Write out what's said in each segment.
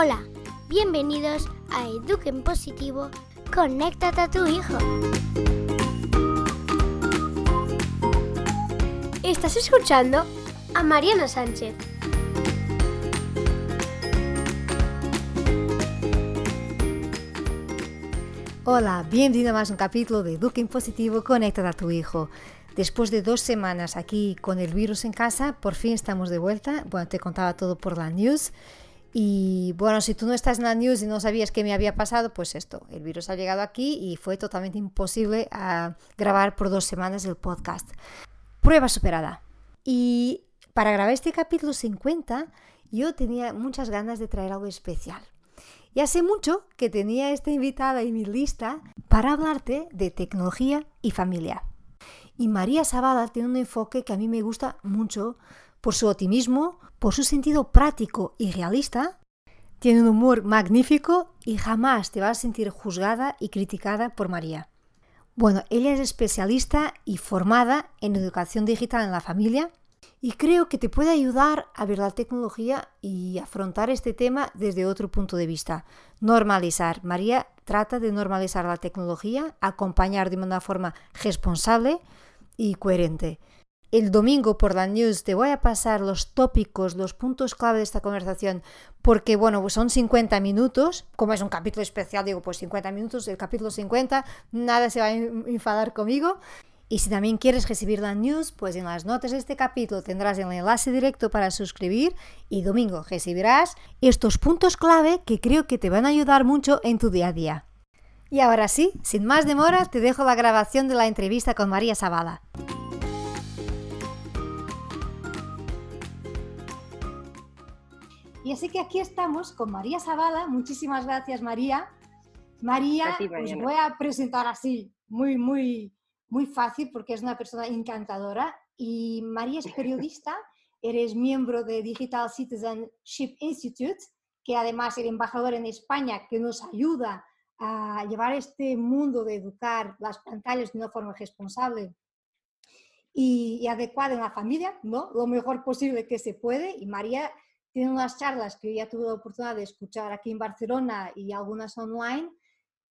Hola, bienvenidos a Eduquen Positivo, conéctate a tu hijo. Estás escuchando a Mariana Sánchez. Hola, bienvenido a más un capítulo de Eduquen Positivo, conéctate a tu hijo. Después de dos semanas aquí con el virus en casa, por fin estamos de vuelta. Bueno, te contaba todo por la news y bueno, si tú no estás en la news y no sabías qué me había pasado, pues esto, el virus ha llegado aquí y fue totalmente imposible a grabar por dos semanas el podcast. Prueba superada. Y para grabar este capítulo 50, yo tenía muchas ganas de traer algo especial. Y hace mucho que tenía esta invitada en mi lista para hablarte de tecnología y familia. Y María Sabada tiene un enfoque que a mí me gusta mucho por su optimismo, por su sentido práctico y realista, tiene un humor magnífico y jamás te vas a sentir juzgada y criticada por María. Bueno, ella es especialista y formada en educación digital en la familia y creo que te puede ayudar a ver la tecnología y afrontar este tema desde otro punto de vista. Normalizar. María trata de normalizar la tecnología, acompañar de una forma responsable y coherente. El domingo por la news te voy a pasar los tópicos, los puntos clave de esta conversación, porque bueno, pues son 50 minutos, como es un capítulo especial, digo, pues 50 minutos, el capítulo 50, nada se va a enfadar conmigo. Y si también quieres recibir la news, pues en las notas de este capítulo tendrás el enlace directo para suscribir y domingo recibirás estos puntos clave que creo que te van a ayudar mucho en tu día a día. Y ahora sí, sin más demora, te dejo la grabación de la entrevista con María Zavala. Y así que aquí estamos con María Zavala. Muchísimas gracias, María. María, os voy a presentar así, muy, muy, muy fácil, porque es una persona encantadora. Y María es periodista, eres miembro de Digital Citizenship Institute, que además es embajador en España, que nos ayuda a llevar este mundo de educar las pantallas de una forma responsable y, y adecuada en la familia, ¿no? Lo mejor posible que se puede. Y María tiene unas charlas que yo ya tuve la oportunidad de escuchar aquí en Barcelona y algunas online,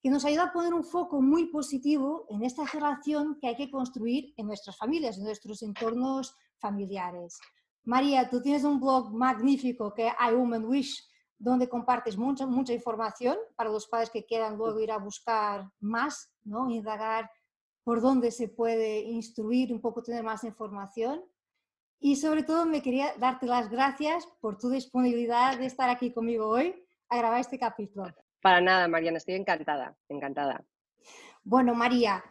que nos ayuda a poner un foco muy positivo en esta relación que hay que construir en nuestras familias, en nuestros entornos familiares. María, tú tienes un blog magnífico que es I Woman Wish, donde compartes mucha, mucha información para los padres que quieran luego ir a buscar más, ¿no? indagar por dónde se puede instruir, un poco tener más información. Y sobre todo me quería darte las gracias por tu disponibilidad de estar aquí conmigo hoy a grabar este capítulo. Para nada, Mariana, estoy encantada, encantada. Bueno, María,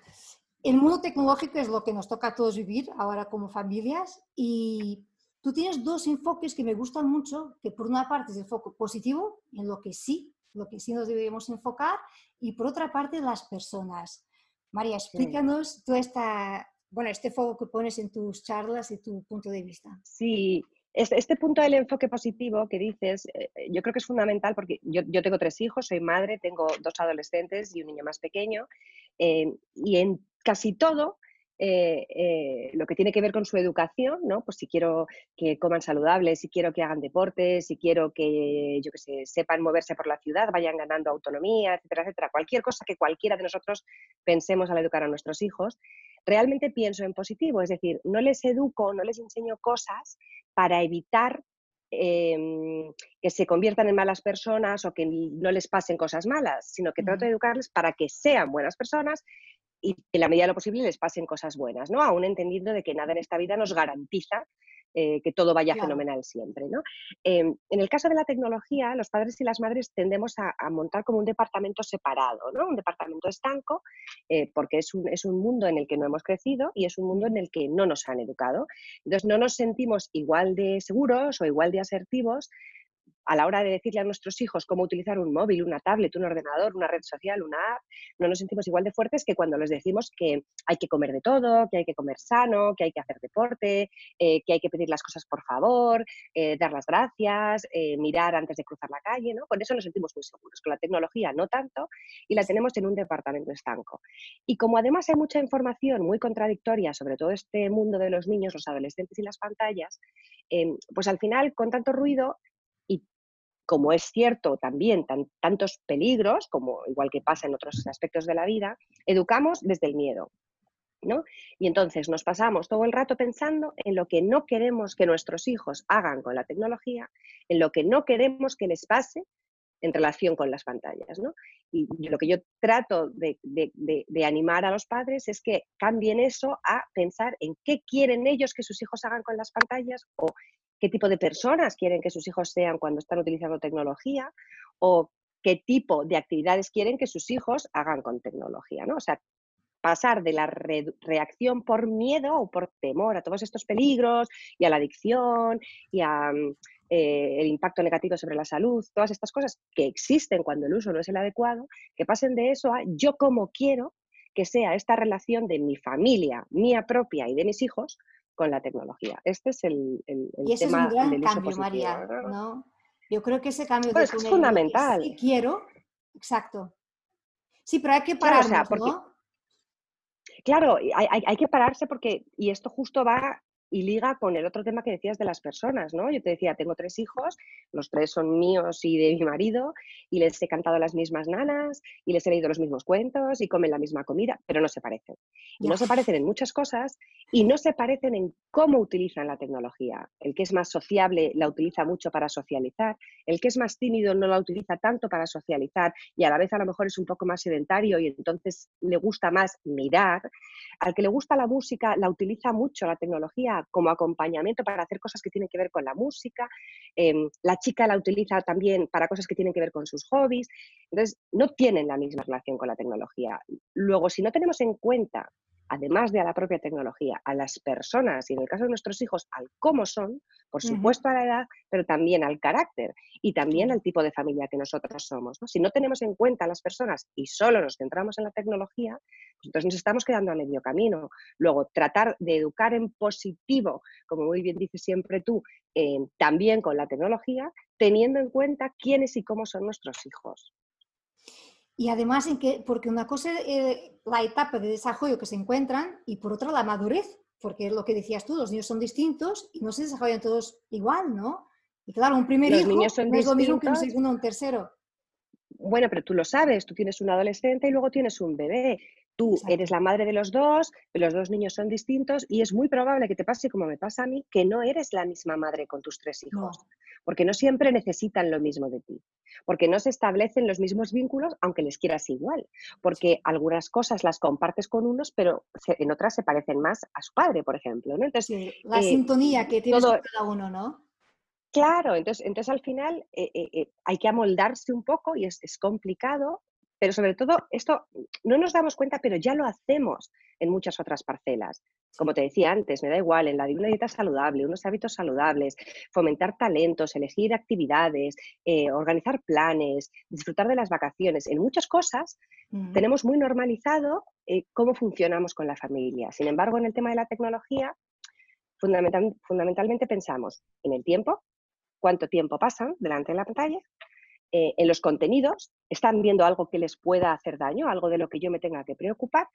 el mundo tecnológico es lo que nos toca a todos vivir ahora como familias y tú tienes dos enfoques que me gustan mucho, que por una parte es el foco positivo, en lo que sí, lo que sí nos debemos enfocar, y por otra parte las personas. María, explícanos tú esta, bueno, este foco que pones en tus charlas y tu punto de vista. Sí, este, este punto del enfoque positivo que dices, eh, yo creo que es fundamental porque yo, tengo tres hijos, soy madre, tengo dos adolescentes y un niño más pequeño, eh, y en casi todo eh, lo que tiene que ver con su educación, ¿no? Pues si quiero que coman saludables, si quiero que hagan deporte, si quiero que, yo que sé, sepan moverse por la ciudad, vayan ganando autonomía, etcétera, etcétera. Cualquier cosa que cualquiera de nosotros pensemos al educar a nuestros hijos, realmente pienso en positivo, es decir, no les educo, no les enseño cosas para evitar em, que se conviertan en malas personas o que no les pasen cosas malas, sino que trato de educarles para que sean buenas personas y que en la medida de lo posible les pasen cosas buenas, ¿no? Aún entendiendo de que nada en esta vida nos garantiza eh, que todo vaya fenomenal siempre. ¿no? Em, en el caso de la tecnología, los padres y las madres tendemos a, montar como un departamento separado, ¿no? un departamento estanco, eh, porque es un, es un mundo en el que no hemos crecido y es un mundo en el que no nos han educado. Entonces no nos sentimos igual de seguros o igual de asertivos a la hora de decirle a nuestros hijos cómo utilizar un móvil, una tablet, un ordenador, una red social, una app, no nos sentimos igual de fuertes que cuando les decimos que hay que comer de todo, que hay que comer sano, que hay que hacer deporte, eh, que hay que pedir las cosas por favor, eh, dar las gracias, eh, mirar antes de cruzar la calle, ¿no? Con eso nos sentimos muy seguros. Con la tecnología no tanto y la tenemos en un departamento estanco. Y como además hay mucha información muy contradictoria sobre todo este mundo de los niños, los adolescentes y las pantallas, pues al final con tanto ruido como es cierto también tantos peligros, como igual que pasa en otros aspectos de la vida, educamos desde el miedo. ¿no? Y entonces nos pasamos todo el rato pensando en lo que no queremos que nuestros hijos hagan con la tecnología, en lo que no queremos que les pase en relación con las pantallas. ¿no? Y lo que yo trato de, de, animar a los padres es que cambien eso a pensar en qué quieren ellos que sus hijos hagan con las pantallas o qué tipo de personas quieren que sus hijos sean cuando están utilizando tecnología o qué tipo de actividades quieren que sus hijos hagan con tecnología, ¿no? O sea, pasar de la reacción por miedo o por temor a todos estos peligros y a la adicción y a mm, eh, el impacto negativo sobre la salud, todas estas cosas que existen cuando el uso no es el adecuado, que pasen de eso a yo como quiero que sea esta relación de mi familia, mía propia y de mis hijos con la tecnología. Este es el, el, y ese tema es un gran cambio, María, ¿no? Yo creo que ese cambio es fundamental. Sí quiero, exacto. Sí, pero hay que pararnos, ¿no? Claro, hay, hay, que pararse porque, y esto justo va y liga con el otro tema que decías de las personas, ¿no? Yo te decía, tengo tres hijos, los tres son míos y de mi marido, y les he cantado las mismas nanas, y les he leído los mismos cuentos, y comen la misma comida, pero no se parecen. Y no se parecen en muchas cosas, y no se parecen en cómo utilizan la tecnología. El que es más sociable la utiliza mucho para socializar, el que es más tímido no la utiliza tanto para socializar, y a la vez a lo mejor es un poco más sedentario y entonces le gusta más mirar. Al que le gusta la música la utiliza mucho la tecnología como acompañamiento para hacer cosas que tienen que ver con la música. Em, la chica la utiliza también para cosas que tienen que ver con sus hobbies. Entonces, no tienen la misma relación con la tecnología. Luego, si no tenemos en cuenta además de a la propia tecnología, a las personas y en el caso de nuestros hijos, al cómo son, por supuesto a la edad, pero también al carácter y también al tipo de familia que nosotros somos. Si no tenemos en cuenta a las personas y solo nos centramos en la tecnología, pues entonces nos estamos quedando a medio camino. Luego, tratar de educar en positivo, como muy bien dices siempre tú, eh, también con la tecnología, teniendo en cuenta quiénes y cómo son nuestros hijos. Y además, en que, porque una cosa es eh, la etapa de desarrollo que se encuentran y por otra la madurez, porque es lo que decías tú, los niños son distintos y no se desarrollan todos igual, ¿no? Y claro, un primer hijo no es lo mismo que un segundo o un tercero. Bueno, pero tú lo sabes, tú tienes un adolescente y luego tienes un bebé. Tú eres la madre de los dos, los dos niños son distintos y es muy probable que te pase como me pasa a mí, que no eres la misma madre con tus tres hijos, porque no siempre necesitan lo mismo de ti, porque no se establecen los mismos vínculos aunque les quieras igual, porque algunas cosas las compartes con unos, pero en otras se parecen más a su padre, por ejemplo. ¿no? Entonces, la eh, sintonía que tiene cada uno, ¿no? Claro, entonces, entonces al final eh, eh, hay que amoldarse un poco y es, es complicado, pero sobre todo, esto no nos damos cuenta, pero ya lo hacemos en muchas otras parcelas. Como te decía antes, me da igual, en la de una dieta saludable, unos hábitos saludables, fomentar talentos, elegir actividades, eh, organizar planes, disfrutar de las vacaciones. En muchas cosas tenemos muy normalizado eh, cómo funcionamos con la familia. Sin embargo, en el tema de la tecnología, fundamentalmente pensamos en el tiempo, cuánto tiempo pasan delante de la pantalla, eh, en los contenidos, están viendo algo que les pueda hacer daño, algo de lo que yo me tenga que preocupar,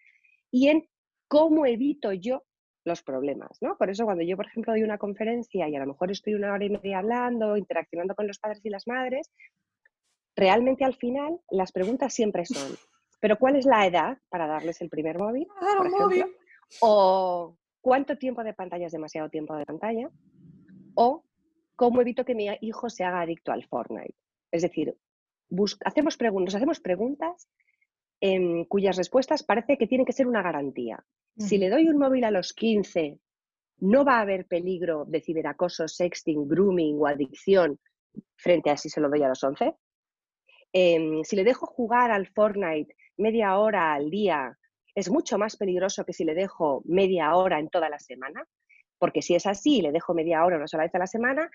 y en cómo evito yo los problemas, ¿no? Por eso cuando yo, por ejemplo, doy una conferencia y a lo mejor estoy una hora y media hablando, interaccionando con los padres y las madres, realmente al final las preguntas siempre son, ¿pero cuál es la edad para darles el primer móvil? Por ejemplo? O ¿cuánto tiempo de pantalla es demasiado tiempo de pantalla? O ¿cómo evito que mi hijo se haga adicto al Fortnite? Es decir, hacemos nos hacemos preguntas en cuyas respuestas parece que tienen que ser una garantía. Si le doy un móvil a los 15, no va a haber peligro de ciberacoso, sexting, grooming o adicción frente a si se lo doy a los 11. Em, si le dejo jugar al Fortnite media hora al día, es mucho más peligroso que si le dejo media hora en toda la semana, porque si es así, le dejo media hora una sola vez a la semana,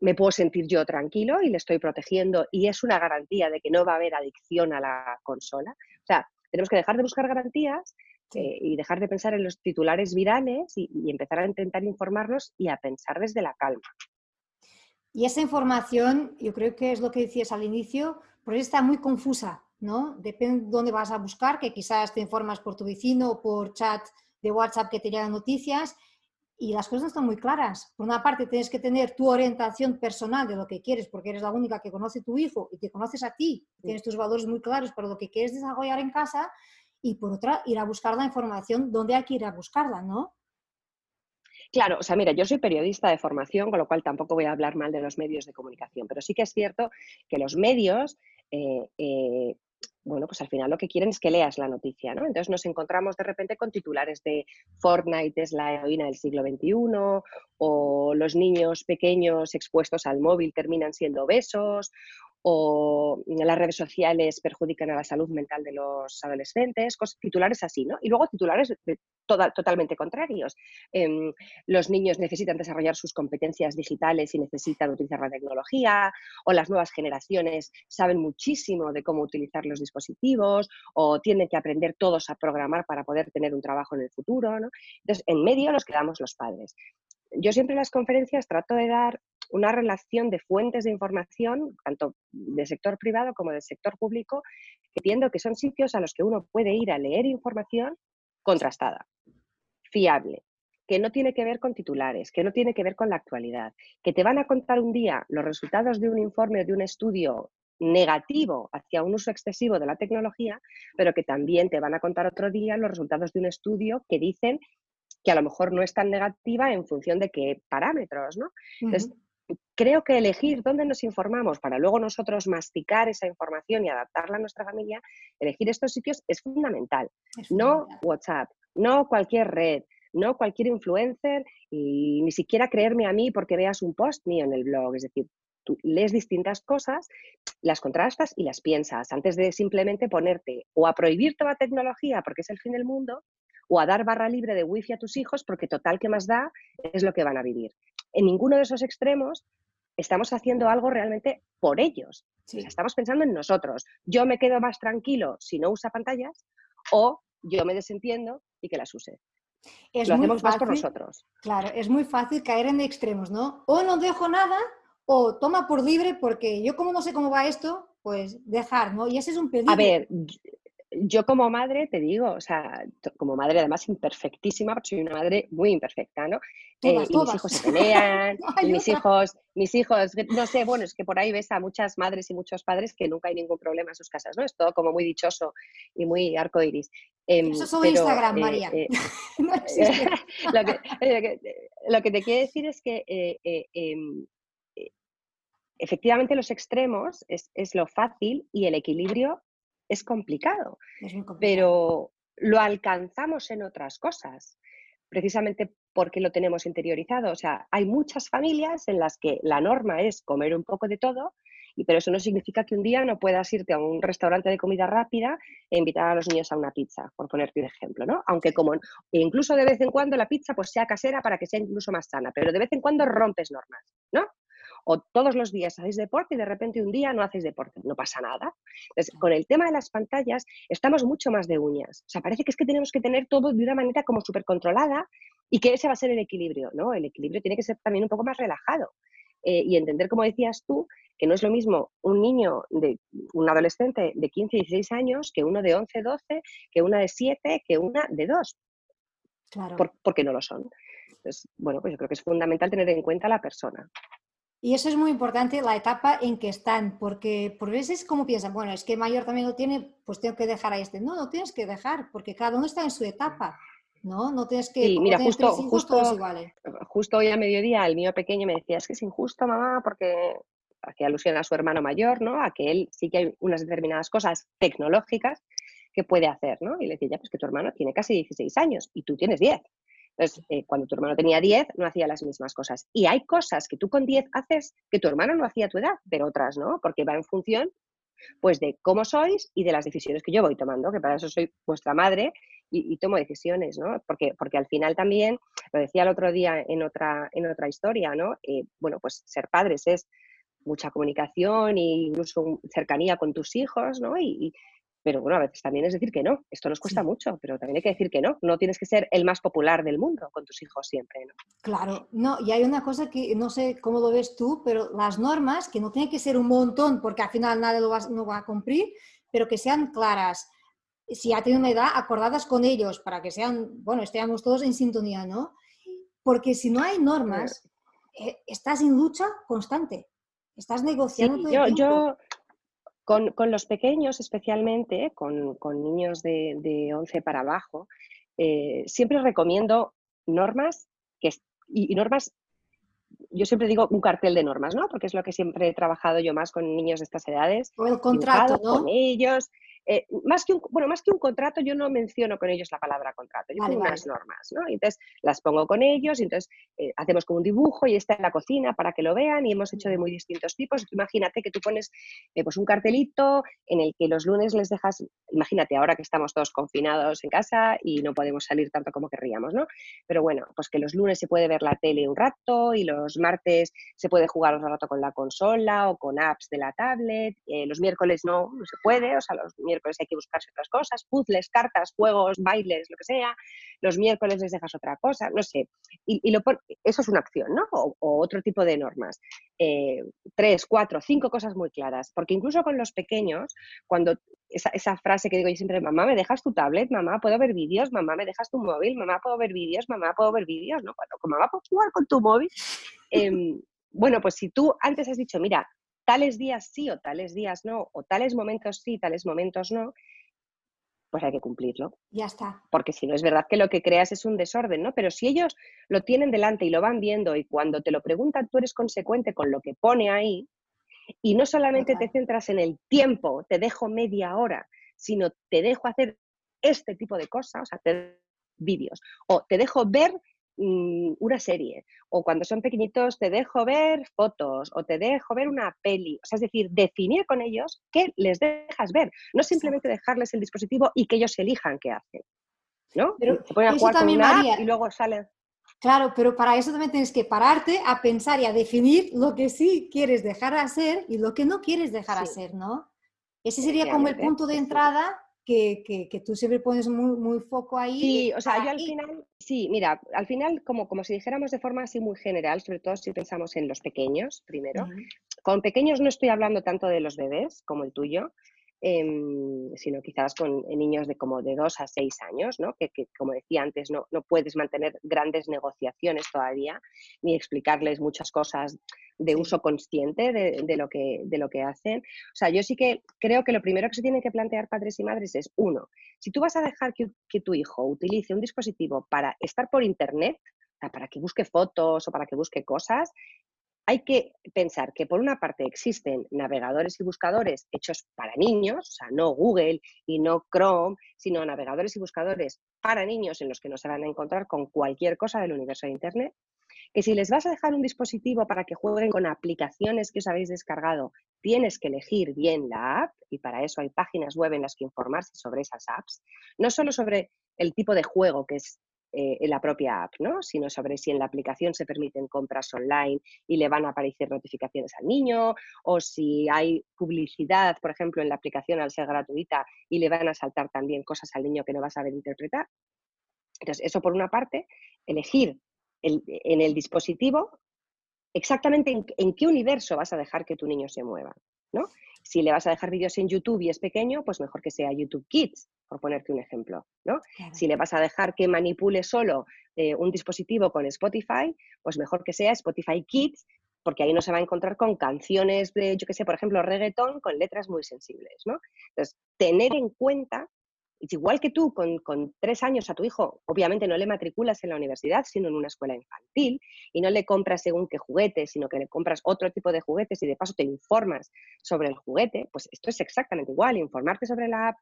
me puedo sentir yo tranquilo y le estoy protegiendo y es una garantía de que no va a haber adicción a la consola. O sea, tenemos que dejar de buscar garantías eh, y dejar de pensar en los titulares virales y, empezar a intentar informarnos y a pensar desde la calma. Y esa información, yo creo que es lo que decías al inicio, porque está muy confusa, ¿no? Depende de dónde vas a buscar, que quizás te informas por tu vecino o por chat de WhatsApp que te llegan noticias y las cosas no están muy claras. Por una parte, tienes que tener tu orientación personal de lo que quieres, porque eres la única que conoce a tu hijo y te conoces a ti, tienes tus valores muy claros para lo que quieres desarrollar en casa, y por otra, ir a buscar la información donde hay que ir a buscarla, ¿no? Claro, o sea, mira, yo soy periodista de formación, con lo cual tampoco voy a hablar mal de los medios de comunicación, pero sí que es cierto que los medios eh, eh, bueno, pues al final lo que quieren es que leas la noticia, ¿no? Entonces nos encontramos de repente con titulares de Fortnite es la heroína del siglo XXI o los niños pequeños expuestos al móvil terminan siendo obesos o las redes sociales perjudican a la salud mental de los adolescentes, titulares así, ¿no? Y luego titulares totalmente contrarios. Em, los niños necesitan desarrollar sus competencias digitales y necesitan utilizar la tecnología, o las nuevas generaciones saben muchísimo de cómo utilizar los dispositivos, o tienen que aprender todos a programar para poder tener un trabajo en el futuro, ¿no? Entonces, en medio nos quedamos los padres. Yo siempre en las conferencias trato de dar una relación de fuentes de información, tanto del sector privado como del sector público, que entiendo que son sitios a los que uno puede ir a leer información contrastada, fiable, que no tiene que ver con titulares, que no tiene que ver con la actualidad, que te van a contar un día los resultados de un informe o de un estudio negativo hacia un uso excesivo de la tecnología, pero que también te van a contar otro día los resultados de un estudio que dicen que a lo mejor no es tan negativa en función de qué parámetros, ¿no? Creo que elegir dónde nos informamos para luego nosotros masticar esa información y adaptarla a nuestra familia, elegir estos sitios es fundamental. No WhatsApp, no cualquier red, no cualquier influencer y ni siquiera creerme a mí porque veas un post mío en el blog. Es decir, tú lees distintas cosas, las contrastas y las piensas antes de simplemente ponerte o a prohibir toda tecnología porque es el fin del mundo o a dar barra libre de wifi a tus hijos porque total que más da es lo que van a vivir en ninguno de esos extremos estamos haciendo algo realmente por ellos. estamos pensando en nosotros. Yo me quedo más tranquilo si no usa pantallas o yo me desentiendo y que las use. Es Lo hacemos más por nosotros. Claro, es muy fácil caer en extremos, ¿no? O no dejo nada o toma por libre porque yo como no sé cómo va esto, pues dejar, ¿no? Y ese es un peligro. A ver, yo como madre te digo, o sea, como madre además imperfectísima, porque soy una madre muy imperfecta, ¿no? Eh, y mis hijos se pelean, y mis hijos, mis hijos, no sé, bueno, es que por ahí ves a muchas madres y muchos padres que nunca hay ningún problema en sus casas, ¿no? Es todo como muy dichoso y muy arcoiris. Eh, Eso es Instagram, María. Eh, lo, que, lo, que, te quiero decir es que em, efectivamente los extremos es, es, lo fácil y el equilibrio es complicado, pero lo alcanzamos en otras cosas, precisamente porque lo tenemos interiorizado. O sea, hay muchas familias en las que la norma es comer un poco de todo, y, pero eso no significa que un día no puedas irte a un restaurante de comida rápida e invitar a los niños a una pizza, por ponerte un ejemplo, ¿no? Aunque como incluso de vez en cuando la pizza pues sea casera para que sea incluso más sana, pero de vez en cuando rompes normas, ¿no? O todos los días hacéis deporte y de repente un día no hacéis deporte, no pasa nada. Entonces, con el tema de las pantallas estamos mucho más de uñas. O sea, parece que es que tenemos que tener todo de una manera como súper controlada y que ese va a ser el equilibrio, ¿no? El equilibrio tiene que ser también un poco más relajado. Eh, y entender, como decías tú, que no es lo mismo un niño, de, un adolescente de 15, 16 años que uno de 11, 12, que una de 7, que una de 2. Claro. porque no lo son. Entonces, bueno, pues yo creo que es fundamental tener en cuenta a la persona. Y eso es muy importante, la etapa en que están, porque por veces como piensan, bueno, es que mayor también lo tiene, pues tengo que dejar a este. No, no tienes que dejar, porque cada uno está en su etapa, ¿no? No tienes que... Sí, mira, justo, justo, justo hoy a mediodía el mío pequeño me decía, es que es injusto, mamá, porque hacía alusión a su hermano mayor, ¿no? A que él sí que hay unas determinadas cosas tecnológicas que puede hacer, ¿no? Y le decía, ya, pues que tu hermano tiene casi 16 años y tú tienes 10. Entonces, eh, cuando tu hermano tenía 10, no hacía las mismas cosas. Y hay cosas que tú con 10 haces que tu hermano no hacía a tu edad, pero otras no, porque va en función pues de cómo sois y de las decisiones que yo voy tomando, que para eso soy vuestra madre y, tomo decisiones, ¿no? Porque, porque al final también, lo decía el otro día en otra, en otra historia, ¿no? Eh, bueno, pues ser padres es mucha comunicación e incluso cercanía con tus hijos, ¿no? Y, pero bueno, a veces también es decir que no, esto nos cuesta mucho, pero también hay que decir que no, no tienes que ser el más popular del mundo con tus hijos siempre, ¿no? Claro, no, y hay una cosa que no sé cómo lo ves tú, pero las normas, que no tienen que ser un montón, porque al final nadie lo va, no va a cumplir, pero que sean claras, si ya tienen una edad, acordadas con ellos, para que sean, bueno, estemos todos en sintonía, ¿no? porque si no hay normas, eh, estás en lucha constante, estás negociando. yo, yo con, los pequeños especialmente, con, niños de, de, 11 para abajo, eh, siempre recomiendo normas que, y, normas yo siempre digo un cartel de normas, ¿no? Porque es lo que siempre he trabajado yo más con niños de estas edades. O el contrato, ¿no? Con ellos, eh, más, que un, bueno, más que un contrato, yo no menciono con ellos la palabra contrato, yo pongo unas normas, ¿no? entonces las pongo con ellos y entonces eh, hacemos como un dibujo y está en la cocina para que lo vean y hemos hecho de muy distintos tipos. Imagínate que tú pones eh, pues un cartelito en el que los lunes les dejas, imagínate ahora que estamos todos confinados en casa y no podemos salir tanto como querríamos, ¿no? Pero bueno, pues que los lunes se puede ver la tele un rato y los martes se puede jugar un rato con la consola o con apps de la tablet, los miércoles no, no se puede, o sea, los miércoles hay que buscarse otras cosas, puzzles, cartas, juegos, bailes, lo que sea, los miércoles les dejas otra cosa, no sé. Y, eso es una acción, ¿no? O, otro tipo de normas. Eh, tres, cuatro, cinco cosas muy claras, porque incluso con los pequeños, cuando esa, frase que digo yo siempre, mamá, ¿me dejas tu tablet? Mamá, ¿puedo ver vídeos? Mamá, ¿me dejas tu móvil? Mamá, ¿puedo ver vídeos? Mamá, ¿puedo ver vídeos? ¿No? Cuando mamá, ¿puedo jugar con tu móvil? Em, bueno, pues si tú antes has dicho, mira, tales días sí o tales días no, o tales momentos sí, tales momentos no, pues hay que cumplirlo. Ya está. Porque si no es verdad que lo que creas es un desorden, ¿no? Pero si ellos lo tienen delante y lo van viendo y cuando te lo preguntan tú eres consecuente con lo que pone ahí y no solamente te centras en el tiempo, te dejo media hora, sino te dejo hacer este tipo de cosas, o sea, te vídeos, o te dejo ver Mm, una serie, o cuando son pequeñitos te dejo ver fotos o te dejo ver una peli. O sea, es decir, definir con ellos qué les dejas ver, no simplemente dejarles el dispositivo y que ellos elijan qué hacen. ¿No? Pero se pueden jugar con una y luego salen. Claro, pero para eso también tienes que pararte a pensar y a definir lo que sí quieres dejar hacer y lo que no quieres dejar hacer, ¿no? Ese sería como el punto de entrada que, tú siempre pones muy, muy foco ahí. Sí, o sea, yo al final, sí, mira, al final, como, como si dijéramos de forma así muy general, sobre todo si pensamos en los pequeños primero, con pequeños no estoy hablando tanto de los bebés como el tuyo, Em, sino quizás con niños de como de dos a seis años, ¿no? que, como decía antes, no, no, puedes mantener grandes negociaciones todavía, ni explicarles muchas cosas de uso consciente de, lo que, de lo que hacen. O sea, yo sí que creo que lo primero que se tienen que plantear padres y madres es, uno, si tú vas a dejar que, que tu hijo utilice un dispositivo para estar por Internet, para que busque fotos o para que busque cosas, hay que pensar que por una parte existen navegadores y buscadores hechos para niños, o sea, no Google y no Chrome, sino navegadores y buscadores para niños en los que no se van a encontrar con cualquier cosa del universo de Internet, que si les vas a dejar un dispositivo para que jueguen con aplicaciones que os habéis descargado, tienes que elegir bien la app y para eso hay páginas web en las que informarse sobre esas apps, no solo sobre el tipo de juego que es eh, en la propia app, ¿no? sino sobre si en la aplicación se permiten compras online y le van a aparecer notificaciones al niño, o si hay publicidad, por ejemplo, en la aplicación al ser gratuita y le van a saltar también cosas al niño que no va a saber interpretar. Entonces, eso por una parte, elegir en el dispositivo exactamente en, en, qué universo vas a dejar que tu niño se mueva. ¿no? Si le vas a dejar vídeos en YouTube y es pequeño, pues mejor que sea YouTube Kids, por ponerte un ejemplo. ¿no? Si le vas a dejar que manipule solo eh, un dispositivo con Spotify, pues mejor que sea Spotify Kids, porque ahí no se va a encontrar con canciones de, yo qué sé, por ejemplo, reggaetón con letras muy sensibles. ¿no? Entonces, tener en cuenta igual que tú, con, tres años a tu hijo, obviamente no le matriculas en la universidad, sino en una escuela infantil, y no le compras según qué juguete, sino que le compras otro tipo de juguetes y de paso te informas sobre el juguete, pues esto es exactamente igual, informarte sobre la app,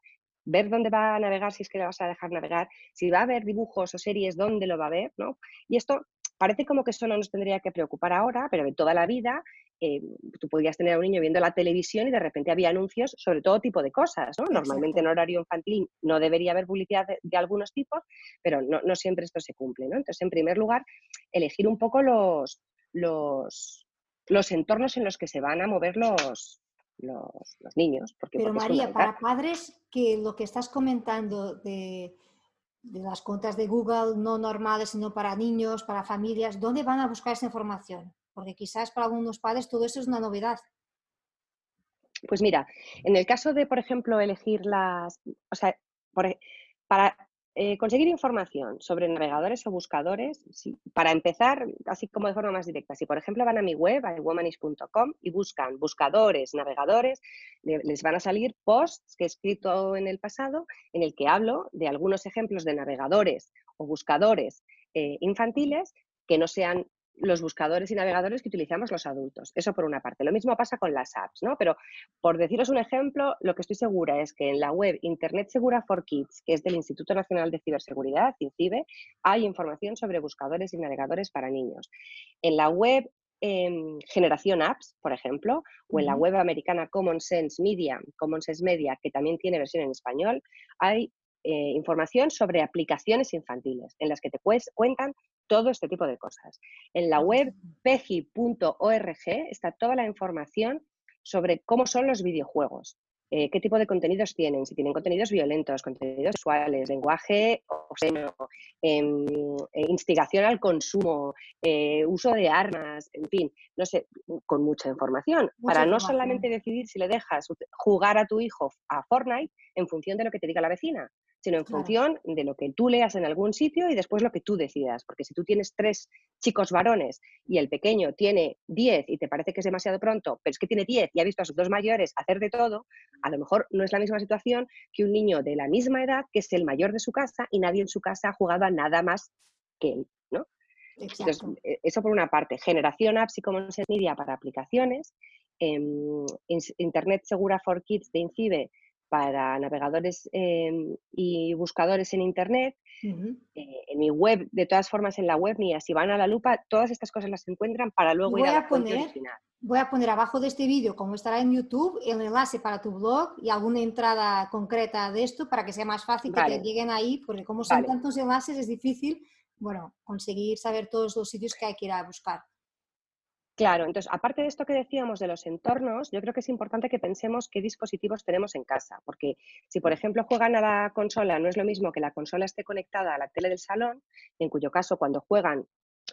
ver dónde va a navegar, si es que le vas a dejar navegar, si va a ver dibujos o series, dónde lo va a ver, ¿no? Y esto parece como que eso no nos tendría que preocupar ahora, pero de toda la vida eh, tú podías tener a un niño viendo la televisión y de repente había anuncios sobre todo tipo de cosas. ¿no? Normalmente en horario infantil no debería haber publicidad de, algunos tipos, pero no, siempre esto se cumple. ¿no? Entonces, en primer lugar, elegir un poco los, los, los entornos en los que se van a mover los, los, niños. Porque, pero María, para padres que lo que estás comentando de de las cuentas de Google no normales, sino para niños, para familias, ¿dónde van a buscar esa información? Porque quizás para algunos padres todo eso es una novedad. Pues mira, en el caso de, por ejemplo, elegir las, o sea, e, para eh, conseguir información sobre navegadores o buscadores, para empezar, así como de forma más directa, si por ejemplo van a mi web, a womanish.com, y buscan buscadores, navegadores, les van a salir posts que he escrito en el pasado en el que hablo de algunos ejemplos de navegadores o buscadores eh, infantiles que no sean los buscadores y navegadores que utilizamos los adultos. Eso por una parte. Lo mismo pasa con las apps, ¿no? Pero por deciros un ejemplo, lo que estoy segura es que en la web Internet Segura for Kids, que es del Instituto Nacional de Ciberseguridad, INCIBE, hay información sobre buscadores y navegadores para niños. En la web em, Generación Apps, por ejemplo, o en la web americana Common Sense Media, Common Sense Media, que también tiene versión en español, hay eh, información sobre aplicaciones infantiles en las que te cuentan todo este tipo de cosas. En la web pegi.org está toda la información sobre cómo son los videojuegos, eh, qué tipo de contenidos tienen, si tienen contenidos violentos, contenidos sexuales, lenguaje obsceno, em, eh, instigación al consumo, uso de armas, en fin, no sé, con mucha información, para no solamente decidir si le dejas jugar a tu hijo a Fortnite en función de lo que te diga la vecina, sino en función de lo que tú leas en algún sitio y después lo que tú decidas. Porque si tú tienes tres chicos varones y el pequeño tiene diez y te parece que es demasiado pronto, pero es que tiene diez y ha visto a sus dos mayores hacer de todo, a lo mejor no es la misma situación que un niño de la misma edad que es el mayor de su casa y nadie en su casa ha jugado a nada más que él. ¿no? Entonces, e, eso por una parte. Generación apps y commons media para aplicaciones. Em, Internet Segura for Kids de INCIBE para navegadores em, y buscadores en Internet. Eh, en mi web, de todas formas, en la web mía, si van a la lupa, todas estas cosas las encuentran para luego ir a, la poner, Voy a poner abajo de este vídeo, como estará en YouTube, el enlace para tu blog y alguna entrada concreta de esto para que sea más fácil que te lleguen ahí, porque como son tantos enlaces es difícil, bueno, conseguir saber todos los sitios que hay que ir a buscar. Claro, entonces, aparte de esto que decíamos de los entornos, yo creo que es importante que pensemos qué dispositivos tenemos en casa, porque si, por ejemplo, juegan a la consola, no es lo mismo que la consola esté conectada a la tele del salón, en cuyo caso, cuando juegan,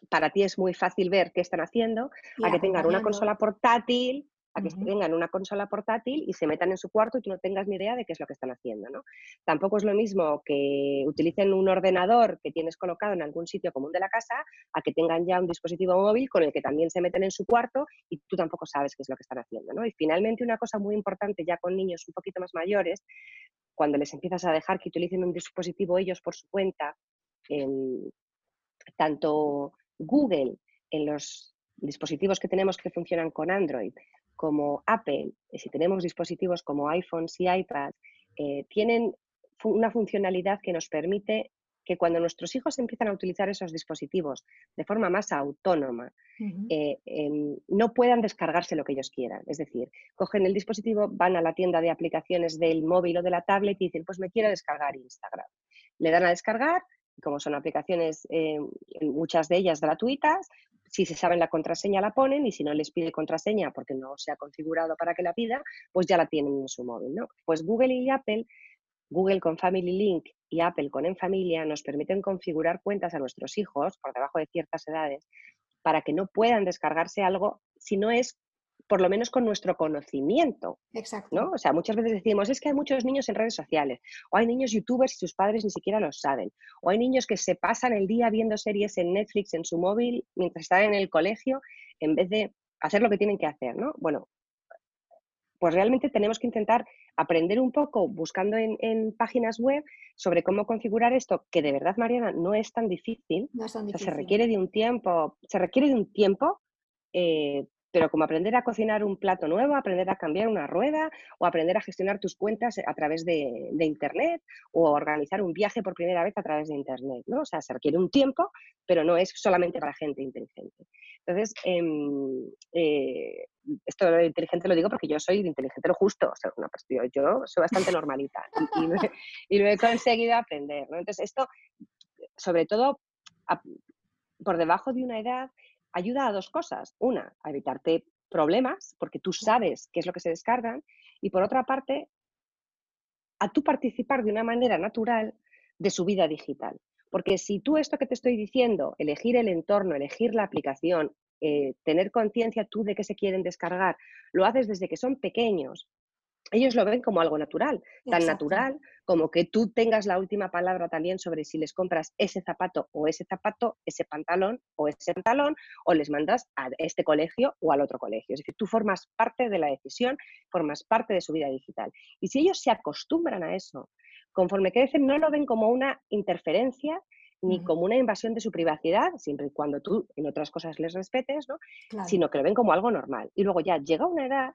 para ti es muy fácil ver qué están haciendo, a que tengan una consola portátil a que tengan una consola portátil y se metan en su cuarto y tú no tengas ni idea de qué es lo que están haciendo. ¿no? Tampoco es lo mismo que utilicen un ordenador que tienes colocado en algún sitio común de la casa a que tengan ya un dispositivo móvil con el que también se meten en su cuarto y tú tampoco sabes qué es lo que están haciendo. ¿no? Y finalmente una cosa muy importante ya con niños un poquito más mayores, cuando les empiezas a dejar que utilicen un dispositivo ellos por su cuenta, tanto Google en los dispositivos que tenemos que funcionan con Android como Apple, eh, si tenemos dispositivos como iPhones y iPads, eh, tienen una funcionalidad que nos permite que cuando nuestros hijos empiezan a utilizar esos dispositivos de forma más autónoma, eh, em, no puedan descargarse lo que ellos quieran. Es decir, cogen el dispositivo, van a la tienda de aplicaciones del móvil o de la tablet y dicen, pues me quiero descargar Instagram. Le dan a descargar, como son aplicaciones, muchas de ellas gratuitas, si se saben la contraseña la ponen y si no les pide contraseña porque no se ha configurado para que la pida, pues ya la tienen en su móvil. ¿no? Pues Google y Apple, Google con Family Link y Apple con En Familia nos permiten configurar cuentas a nuestros hijos por debajo de ciertas edades para que no puedan descargarse algo si no es por lo menos con nuestro conocimiento. Exacto. ¿no? O sea, muchas veces decimos, es que hay muchos niños en redes sociales, o hay niños youtubers y sus padres ni siquiera lo saben, o hay niños que se pasan el día viendo series en Netflix en su móvil mientras están en el colegio, en vez de hacer lo que tienen que hacer, ¿no? Bueno, pues realmente tenemos que intentar aprender un poco buscando en, páginas web sobre cómo configurar esto, que de verdad, Mariana, no es tan difícil. No es tan difícil. se requiere de un tiempo, se requiere de un tiempo eh, pero como aprender a cocinar un plato nuevo, aprender a cambiar una rueda o aprender a gestionar tus cuentas a través de, Internet o organizar un viaje por primera vez a través de Internet, ¿no? O sea, se requiere un tiempo, pero no es solamente para gente inteligente. Entonces, em, eh, esto de inteligente lo digo porque yo soy de inteligente lo justo, o sea, una, yo, soy bastante normalita y, lo, he conseguido aprender, Entonces, esto, sobre todo, por debajo de una edad, ayuda a dos cosas. Una, a evitarte problemas, porque tú sabes qué es lo que se descargan, y por otra parte, a tú participar de una manera natural de su vida digital. Porque si tú esto que te estoy diciendo, elegir el entorno, elegir la aplicación, eh, tener conciencia tú de qué se quieren descargar, lo haces desde que son pequeños, ellos lo ven como algo natural, tan natural como que tú tengas la última palabra también sobre si les compras ese zapato o ese zapato, ese pantalón o ese pantalón, o les mandas a este colegio o al otro colegio. Es decir, tú formas parte de la decisión, formas parte de su vida digital. Y si ellos se acostumbran a eso, conforme crecen, no lo ven como una interferencia ni como una invasión de su privacidad, siempre y cuando tú en otras cosas les respetes, ¿no? sino que lo ven como algo normal. Y luego ya llega una edad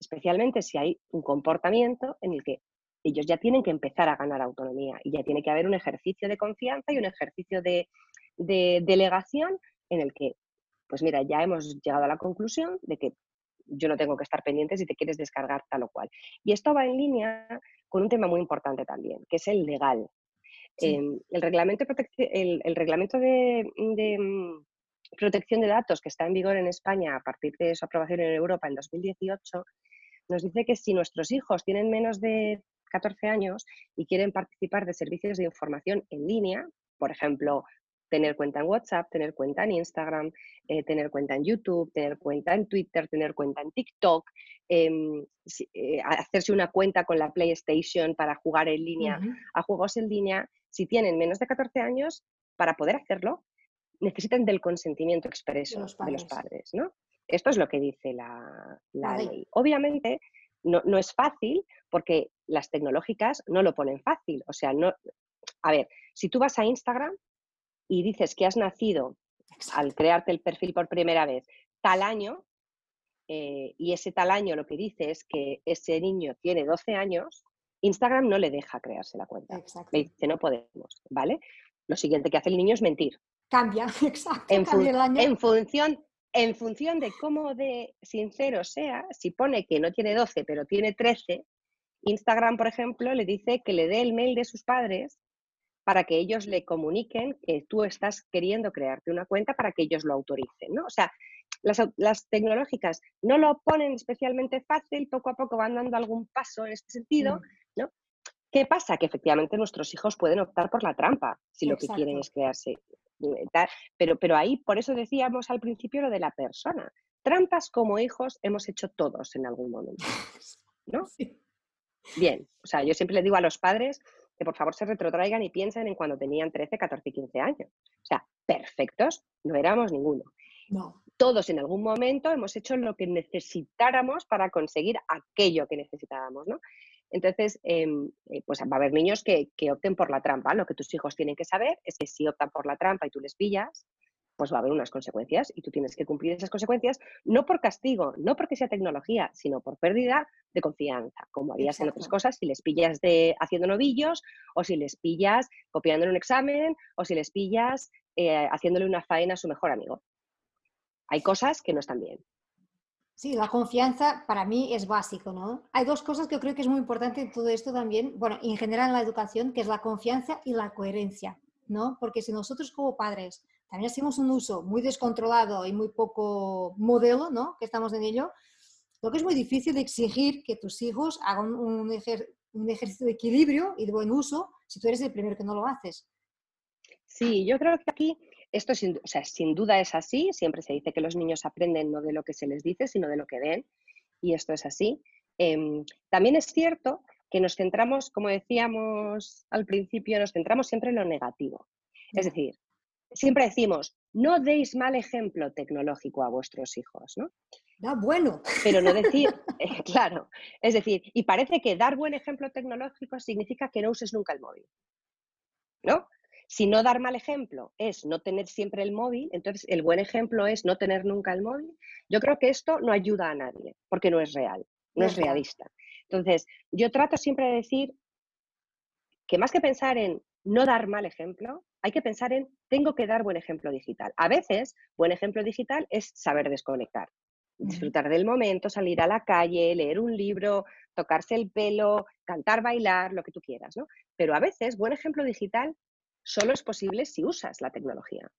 especialmente si hay un comportamiento en el que ellos ya tienen que empezar a ganar autonomía y ya tiene que haber un ejercicio de confianza y un ejercicio de, delegación en el que, pues mira, ya hemos llegado a la conclusión de que yo no tengo que estar pendiente si te quieres descargar tal o cual. Y esto va en línea con un tema muy importante también, que es el legal. Em, el reglamento, el, el reglamento de, mm, protección de datos que está en vigor en España a partir de su aprobación en Europa en 2018 nos dice que si nuestros hijos tienen menos de 14 años y quieren participar de servicios de información en línea, por ejemplo, tener cuenta en WhatsApp, tener cuenta en Instagram, eh, tener cuenta en YouTube, tener cuenta en Twitter, tener cuenta en TikTok, em, eh, hacerse una cuenta con la PlayStation para jugar en línea a juegos en línea, si tienen menos de 14 años, para poder hacerlo, necesitan del consentimiento expreso de los padres, ¿no? Esto es lo que dice la, ley. Obviamente no, es fácil porque las tecnológicas no lo ponen fácil. O sea, no. A ver, si tú vas a Instagram y dices que has nacido al crearte el perfil por primera vez tal año, eh, y ese tal año lo que dice es que ese niño tiene 12 años, Instagram no le deja crearse la cuenta. Le dice, no podemos, ¿vale? Lo siguiente que hace el niño es mentir. Cambia, exacto. En, en función en función de cómo de sincero sea, si pone que no tiene 12 pero tiene 13, Instagram, por ejemplo, le dice que le dé el mail de sus padres para que ellos le comuniquen que tú estás queriendo crearte una cuenta para que ellos lo autoricen, ¿no? O sea, las, tecnológicas no lo ponen especialmente fácil, poco a poco van dando algún paso en este sentido, mm. ¿no? ¿Qué pasa? Que efectivamente nuestros hijos pueden optar por la trampa si lo que quieren es crearse pero, pero ahí, por eso decíamos al principio lo de la persona. Trampas como hijos hemos hecho todos en algún momento, ¿no? Bien, o sea, yo siempre le digo a los padres que por favor se retrotraigan y piensen en cuando tenían 13, 14 y 15 años. O sea, perfectos no éramos ninguno. No. Todos en algún momento hemos hecho lo que necesitáramos para conseguir aquello que necesitábamos, ¿no? Entonces, em, eh, pues va a haber niños que, opten por la trampa. Lo que tus hijos tienen que saber es que si optan por la trampa y tú les pillas, pues va a haber unas consecuencias y tú tienes que cumplir esas consecuencias, no por castigo, no porque sea tecnología, sino por pérdida de confianza, como harías en otras cosas, si les pillas de haciendo novillos, o si les pillas copiando en un examen, o si les pillas eh, haciéndole una faena a su mejor amigo. Hay cosas que no están bien. Sí, la confianza para mí es básico, ¿no? Hay dos cosas que creo que es muy importante en todo esto también, bueno, en general en la educación, que es la confianza y la coherencia, ¿no? Porque si nosotros como padres también hacemos un uso muy descontrolado y muy poco modelo, ¿no? Que estamos en ello, lo que es muy difícil de exigir que tus hijos hagan un, un ejercicio de equilibrio y de buen uso si tú eres el primero que no lo haces. Sí, yo creo que aquí esto sin, sin duda es así, siempre se dice que los niños aprenden no de lo que se les dice, sino de lo que ven, y esto es así. Em, también es cierto que nos centramos, como decíamos al principio, nos centramos siempre en lo negativo. Es decir, siempre decimos, no deis mal ejemplo tecnológico a vuestros hijos, ¿no? Da bueno. Pero no decir, eh, claro, es decir, y parece que dar buen ejemplo tecnológico significa que no uses nunca el móvil, ¿no? Si no dar mal ejemplo es no tener siempre el móvil, entonces el buen ejemplo es no tener nunca el móvil. Yo creo que esto no ayuda a nadie, porque no es real, no es realista. Entonces, yo trato siempre de decir que más que pensar en no dar mal ejemplo, hay que pensar en tengo que dar buen ejemplo digital. A veces, buen ejemplo digital es saber desconectar, disfrutar del momento, salir a la calle, leer un libro, tocarse el pelo, cantar, bailar, lo que tú quieras, ¿no? Pero a veces, buen ejemplo digital solo es posible si usas la tecnología.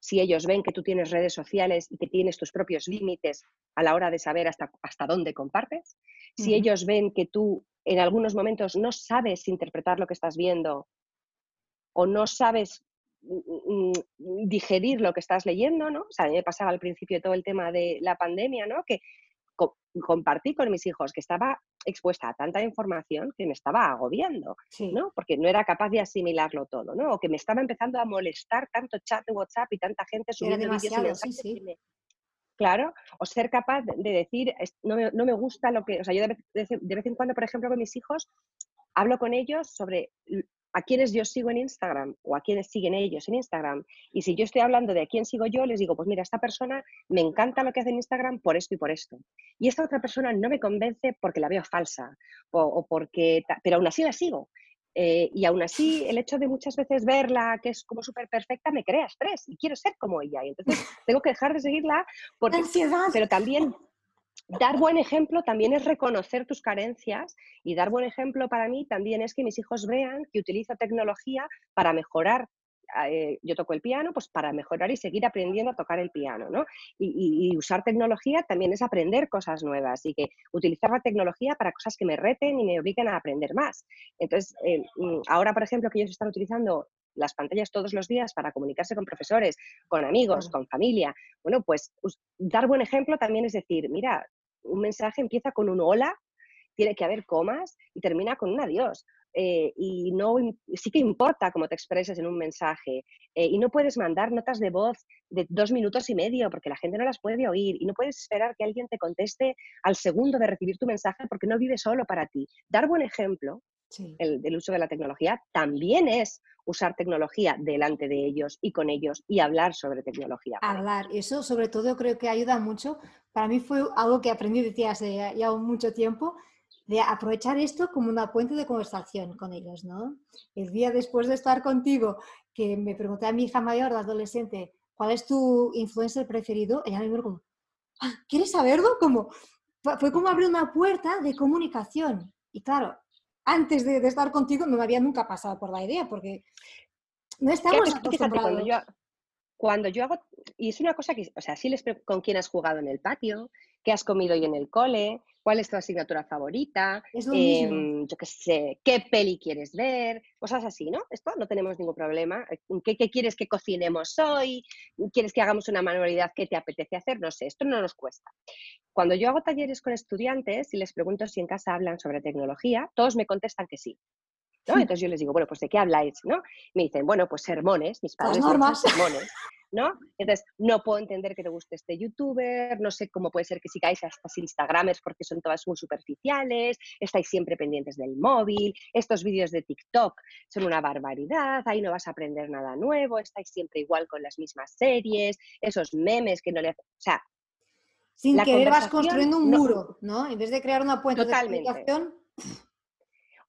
Si ellos ven que tú tienes redes sociales y que tienes tus propios límites a la hora de saber hasta, hasta dónde compartes, si ellos ven que tú en algunos momentos no sabes interpretar lo que estás viendo o no sabes mm, mm, mm, digerir lo que estás leyendo, ¿no? O sea, a mí me pasaba al principio todo el tema de la pandemia, ¿no? Que compartí con mis hijos que estaba expuesta a tanta información que me estaba agobiando, ¿no? Porque no era capaz de asimilarlo todo, ¿no? O que me estaba empezando a molestar tanto chat de WhatsApp y tanta gente subiendo vídeos y mensajes Claro, o ser capaz de decir, no me, no me, gusta lo que, o sea, yo de vez, en cuando, por ejemplo, con mis hijos, hablo con ellos sobre a quienes yo sigo en Instagram o a quienes siguen ellos en Instagram. Y si yo estoy hablando de a quién sigo yo, les digo, pues mira, esta persona me encanta lo que hace en Instagram por esto y por esto. Y esta otra persona no me convence porque la veo falsa o, porque, pero aún así la sigo. Eh, y aún así, el hecho de muchas veces verla, que es como súper perfecta, me crea estrés y quiero ser como ella. Y entonces tengo que dejar de seguirla porque... Ansiedad. Pero también dar buen ejemplo también es reconocer tus carencias y dar buen ejemplo para mí también es que mis hijos vean que utilizo tecnología para mejorar. Eh, yo toco el piano, pues para mejorar y seguir aprendiendo a tocar el piano, ¿no? Y, usar tecnología también es aprender cosas nuevas y que utilizar la tecnología para cosas que me reten y me obliguen a aprender más. Entonces, eh, mm, ahora, por ejemplo, que ellos están utilizando las pantallas todos los días para comunicarse con profesores, con amigos, con familia. Bueno, pues dar buen ejemplo también es decir, mira, un mensaje empieza con un hola, tiene que haber comas y termina con un adiós. Eh, y no sí que importa cómo te expreses en un mensaje eh, y no puedes mandar notas de voz de dos minutos y medio porque la gente no las puede oír y no puedes esperar que alguien te conteste al segundo de recibir tu mensaje porque no vive solo para ti. Dar buen ejemplo el, del uso de la tecnología también es usar tecnología delante de ellos y con ellos y hablar sobre tecnología. Hablar, eso sobre todo creo que ayuda mucho. Para mí fue algo que aprendí de ti hace ya mucho tiempo, de aprovechar esto como una puente de conversación con ellos, ¿no? El día después de estar contigo, que me pregunté a mi hija mayor, la adolescente, ¿cuál es tu influencer preferido? Ella me dijo, ah, ¿quieres saberlo? Como, fue como abrir una puerta de comunicación. Y claro, antes de, estar contigo no me había nunca pasado por la idea, porque no estamos acostumbrados. Cuando yo, cuando yo hago, y es una cosa que, o sea, sí les con quién has jugado en el patio, qué has comido hoy en el cole, cuál es tu asignatura favorita, em, yo qué sé, qué peli quieres ver, cosas así, ¿no? Esto no tenemos ningún problema. ¿Qué, ¿Qué, quieres que cocinemos hoy? ¿Quieres que hagamos una manualidad que te apetece hacer? No sé, esto no nos cuesta. Cuando yo hago talleres con estudiantes y les pregunto si en casa hablan sobre tecnología, todos me contestan que sí. ¿no? Entonces yo les digo, bueno, pues ¿de qué habláis? ¿no? Me dicen, bueno, pues sermones, mis padres dicen sermones. ¿no? Entonces, no puedo entender que te guste este youtuber, no sé cómo puede ser que sigáis a estas instagramers porque son todas muy superficiales, estáis siempre pendientes del móvil, estos vídeos de TikTok son una barbaridad, ahí no vas a aprender nada nuevo, estáis siempre igual con las mismas series, esos memes que no le... O sea... Sin querer vas construyendo un muro, ¿no? En vez de crear una puente de comunicación...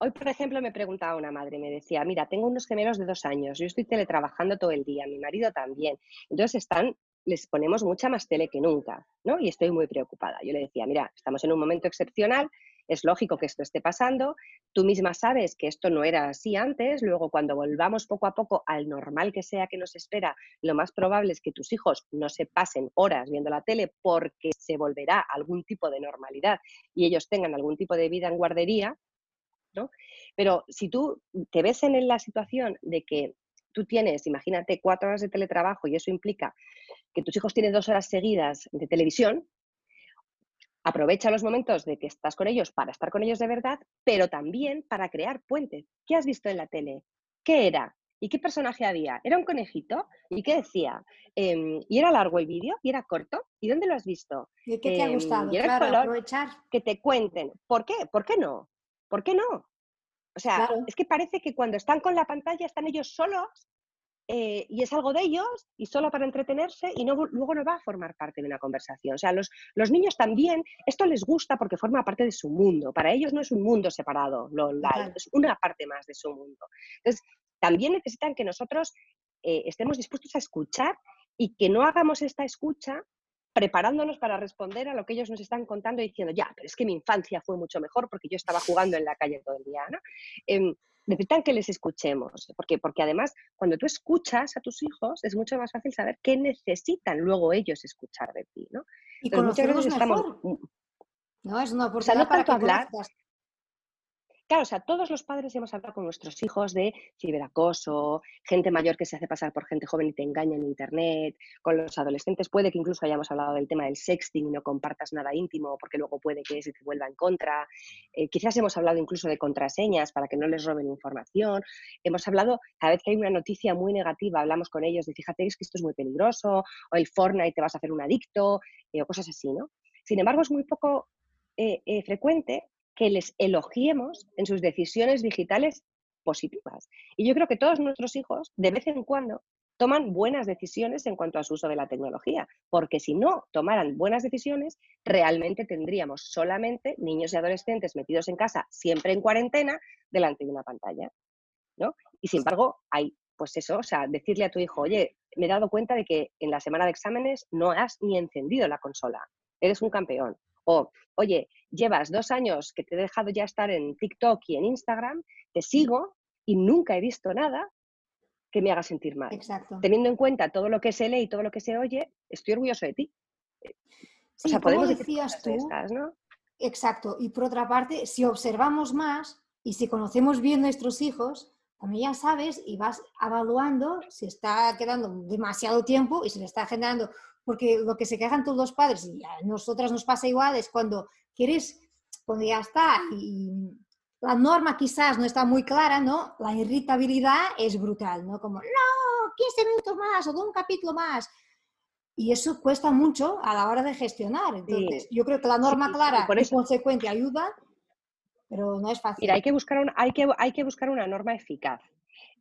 Hoy, por ejemplo, me preguntaba una madre, me decía, mira, tengo unos gemelos de dos años, yo estoy teletrabajando todo el día, mi marido también. Entonces están, les ponemos mucha más tele que nunca, ¿no? Y estoy muy preocupada. Yo le decía, mira, estamos en un momento excepcional, es lógico que esto esté pasando, tú misma sabes que esto no era así antes, luego cuando volvamos poco a poco al normal que sea que nos espera, lo más probable es que tus hijos no se pasen horas viendo la tele porque se volverá algún tipo de normalidad y ellos tengan algún tipo de vida en guardería, pero si tú te ves en la situación de que tú tienes, imagínate, cuatro horas de teletrabajo y eso implica que tus hijos tienen dos horas seguidas de televisión, aprovecha los momentos de que estás con ellos para estar con ellos de verdad, pero también para crear puentes. ¿Qué has visto en la tele? ¿Qué era? ¿Y qué personaje había? ¿Era un conejito? ¿Y qué decía? Em, ¿Y era largo el vídeo? ¿Y era corto? ¿Y dónde lo has visto? ¿Y qué te ha em, gustado? aprovechar. Que te cuenten. ¿Por qué? ¿Por qué no? ¿Por qué no? O sea, es que parece que cuando están con la pantalla están ellos solos eh, y es algo de ellos y solo para entretenerse y no, luego no va a formar parte de una conversación. O sea, los, los, niños también, esto les gusta porque forma parte de su mundo. Para ellos no es un mundo separado, lo online, es una parte más de su mundo. Entonces, también necesitan que nosotros eh, estemos dispuestos a escuchar y que no hagamos esta escucha preparándonos para responder a lo que ellos nos están contando y diciendo, ya, pero es que mi infancia fue mucho mejor porque yo estaba jugando en la calle todo el día. ¿no? Em, necesitan que les escuchemos, porque, porque además cuando tú escuchas a tus hijos es mucho más fácil saber qué necesitan luego ellos escuchar de ti. ¿no? Y muchas veces estamos... No, es una oportunidad para que hablar, Claro, o sea, todos los padres hemos hablado con nuestros hijos de ciberacoso, gente mayor que se hace pasar por gente joven y te engaña en Internet, con los adolescentes puede que incluso hayamos hablado del tema del sexting y no compartas nada íntimo porque luego puede que se te vuelva en contra. Eh, quizás hemos hablado incluso de contraseñas para que no les roben información. Hemos hablado, cada vez que hay una noticia muy negativa, hablamos con ellos de fíjate es que esto es muy peligroso, o el Fortnite te vas a hacer un adicto, eh, o cosas así, ¿no? Sin embargo, es muy poco eh, frecuente que les elogiemos en sus decisiones digitales positivas. Y yo creo que todos nuestros hijos, de vez en cuando, toman buenas decisiones en cuanto a su uso de la tecnología, porque si no tomaran buenas decisiones, realmente tendríamos solamente niños y adolescentes metidos en casa, siempre en cuarentena, delante de una pantalla. ¿no? Y sin embargo, hay, pues eso, o sea, decirle a tu hijo, oye, me he dado cuenta de que en la semana de exámenes no has ni encendido la consola, eres un campeón. O, oye, llevas dos años que te he dejado ya estar en TikTok y en Instagram, te sigo y nunca he visto nada que me haga sentir mal. Exacto. Teniendo en cuenta todo lo que se lee y todo lo que se oye, estoy orgulloso de ti. o sea, podemos decías tú, ¿no? Exacto. Y por otra parte, si observamos más y si conocemos bien nuestros hijos, también ya sabes y vas evaluando si está quedando demasiado tiempo y se le está generando porque lo que se quejan todos los padres, y a nosotras nos pasa igual, es cuando quieres, cuando ya está, y la norma quizás no está muy clara, ¿no? La irritabilidad es brutal, ¿no? Como, no, 15 minutos más o un capítulo más. Y eso cuesta mucho a la hora de gestionar. Entonces, yo creo que la norma clara por eso. y consecuente ayuda, pero no es fácil. Mira, hay que buscar, hay que, hay que buscar una norma eficaz.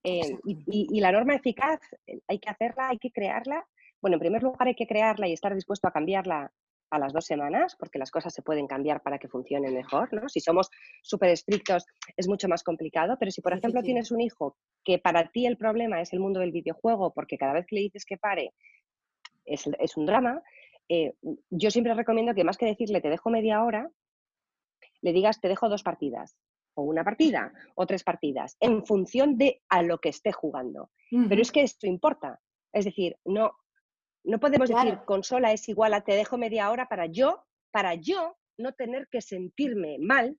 Eh, y, la norma eficaz eh, hay que hacerla, hay que crearla bueno, en primer lugar hay que crearla y estar dispuesto a cambiarla a las dos semanas, porque las cosas se pueden cambiar para que funcionen mejor, ¿no? Si somos súper estrictos es mucho más complicado, pero si por ejemplo tienes un hijo que para ti el problema es el mundo del videojuego, porque cada vez que le dices que pare es, un drama, eh, yo siempre recomiendo que más que decirle te dejo media hora, le digas te dejo dos partidas, o una partida, o tres partidas, en función de a lo que esté jugando. Pero es que esto importa. Es decir, no, no podemos decir consola es igual a te dejo media hora para yo, para yo no tener que sentirme mal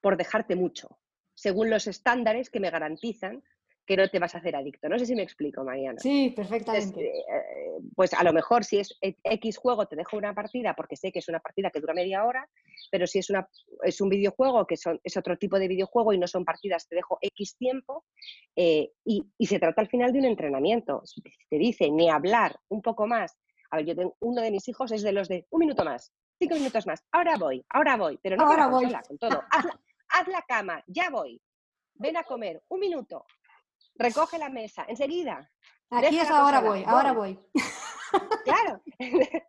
por dejarte mucho, según los estándares que me garantizan que no te vas a hacer adicto. No sé si me explico, Mariana. Sí, perfectamente. Eh, pues a lo mejor si es X juego te dejo una partida porque sé que es una partida que dura media hora, pero si es, una, es un videojuego que son, es otro tipo de videojuego y no son partidas, te dejo X tiempo eh, y, se trata al final de un entrenamiento. Te dice ni hablar un poco más. A ver, yo tengo, uno de mis hijos es de los de un minuto más, cinco minutos más, ahora voy, ahora voy, pero no ahora voy. con todo. haz la cama, ya voy. Ven a comer, un minuto, recoge la mesa, enseguida. Aquí es ahora voy, ahora voy. Claro.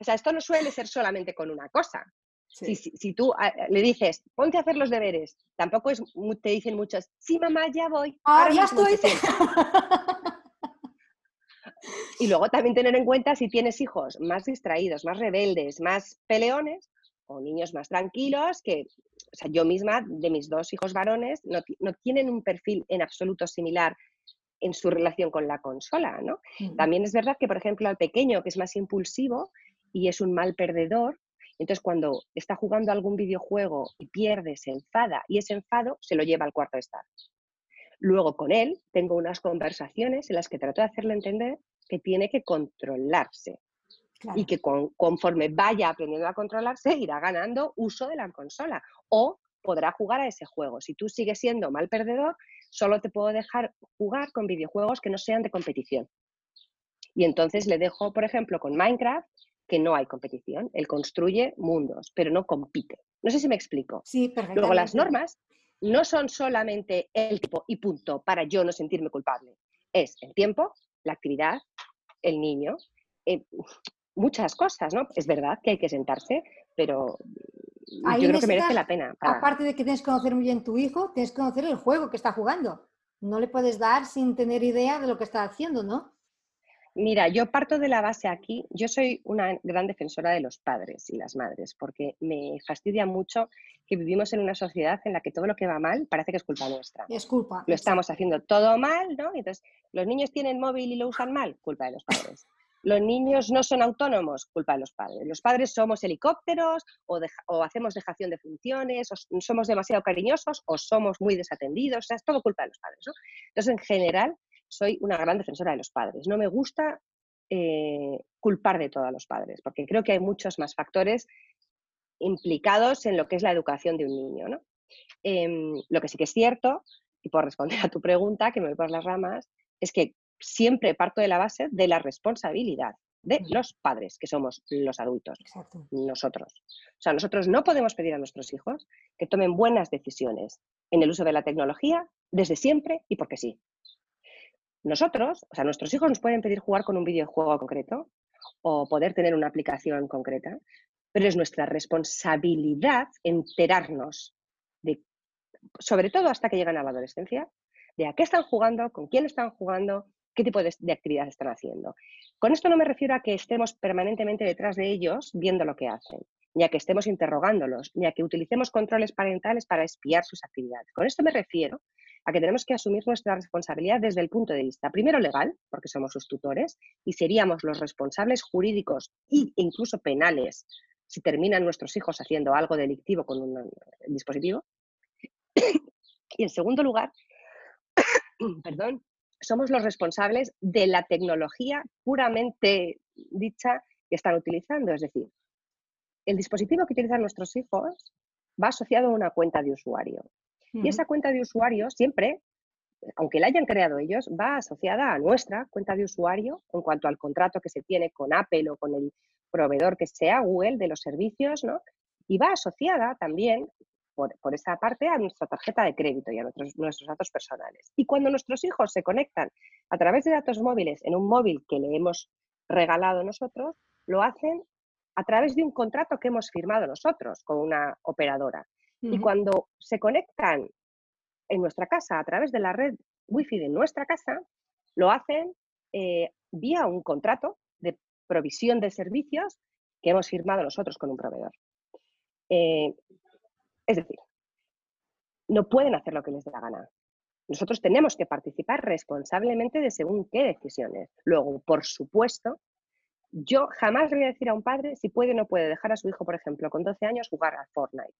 o sea, esto no suele ser solamente con una cosa. Si, tú ah, le dices, ponte a hacer los deberes, tampoco es, te dicen muchos, sí, mamá, ya voy. Ah, ya estoy. y luego también tener en cuenta si tienes hijos más distraídos, más rebeldes, más peleones, o niños más tranquilos, que o sea, yo misma, de mis dos hijos varones, no, tienen un perfil en absoluto similar en su relación con la consola, ¿no? También es verdad que, por ejemplo, al pequeño, que es más impulsivo y es un mal perdedor, entonces cuando está jugando algún videojuego y pierde, se enfada y ese enfado se lo lleva al cuarto de estar. Luego con él tengo unas conversaciones en las que trato de hacerle entender que tiene que controlarse, y que conforme vaya aprendiendo a controlarse irá ganando uso de la consola o podrá jugar a ese juego. Si tú sigues siendo mal perdedor, solo te puedo dejar jugar con videojuegos que no sean de competición. Y entonces le dejo, por ejemplo, con Minecraft, que no hay competición. Él construye mundos, pero no compite. No sé si me explico. Sí, Luego las normas no son solamente el tipo y punto para yo no sentirme culpable. Es el tiempo, la actividad, el niño. Eh, muchas cosas, ¿no? Es verdad que hay que sentarse, pero yo creo que merece la pena. Aparte de que tienes que conocer muy bien tu hijo, tienes que conocer el juego que está jugando. No le puedes dar sin tener idea de lo que está haciendo, ¿no? Mira, yo parto de la base aquí, yo soy una gran defensora de los padres y las madres, porque me fastidia mucho que vivimos en una sociedad en la que todo lo que va mal parece que es culpa nuestra. Es culpa. Lo estamos haciendo todo mal, ¿no? Entonces, los niños tienen móvil y lo usan mal, culpa de los padres los niños no son autónomos, culpa de los padres. Los padres somos helicópteros o, hacemos dejación de funciones, o somos demasiado cariñosos o somos muy desatendidos, o sea, es todo culpa de los padres. ¿no? Entonces, en general, soy una gran defensora de los padres. No me gusta eh, culpar de todo a los padres, porque creo que hay muchos más factores implicados en lo que es la educación de un niño. Em, lo que sí que es cierto, y por responder a tu pregunta, que me voy por las ramas, es que siempre parto de la base de la responsabilidad de los padres, que somos los adultos, nosotros. O sea, nosotros no podemos pedir a nuestros hijos que tomen buenas decisiones en el uso de la tecnología desde siempre y porque sí. Nosotros, o sea, nuestros hijos nos pueden pedir jugar con un videojuego concreto o poder tener una aplicación concreta, pero es nuestra responsabilidad enterarnos de, sobre todo hasta que llegan a la adolescencia, de a qué están jugando, con quién están jugando, qué tipo de, de actividades están haciendo. Con esto no me refiero a que estemos permanentemente detrás de ellos viendo lo que hacen, ni a que estemos interrogándolos, ni a que utilicemos controles parentales para espiar sus actividades. Con esto me refiero a que tenemos que asumir nuestra responsabilidad desde el punto de vista, primero legal, porque somos sus tutores, y seríamos los responsables jurídicos e incluso penales si terminan nuestros hijos haciendo algo delictivo con un dispositivo. Y en segundo lugar, perdón, somos los responsables de la tecnología puramente dicha que están utilizando. Es decir, el dispositivo que utilizan nuestros hijos va asociado a una cuenta de usuario. Y esa cuenta de usuario siempre, aunque la hayan creado ellos, va asociada a nuestra cuenta de usuario en cuanto al contrato que se tiene con Apple o con el proveedor que sea, Google, de los servicios, ¿no? Y va asociada también por, esa parte a nuestra tarjeta de crédito y a nuestros, nuestros datos personales. Y cuando nuestros hijos se conectan a través de datos móviles en un móvil que le hemos regalado nosotros, lo hacen a través de un contrato que hemos firmado nosotros con una operadora. Y cuando se conectan en nuestra casa a través de la red wifi de nuestra casa, lo hacen eh, vía un contrato de provisión de servicios que hemos firmado nosotros con un proveedor. Eh, es decir, no pueden hacer lo que les dé la gana. Nosotros tenemos que participar responsablemente de según qué decisiones. Luego, por supuesto, yo jamás le voy a decir a un padre si puede o no puede dejar a su hijo, por ejemplo, con 12 años jugar a Fortnite.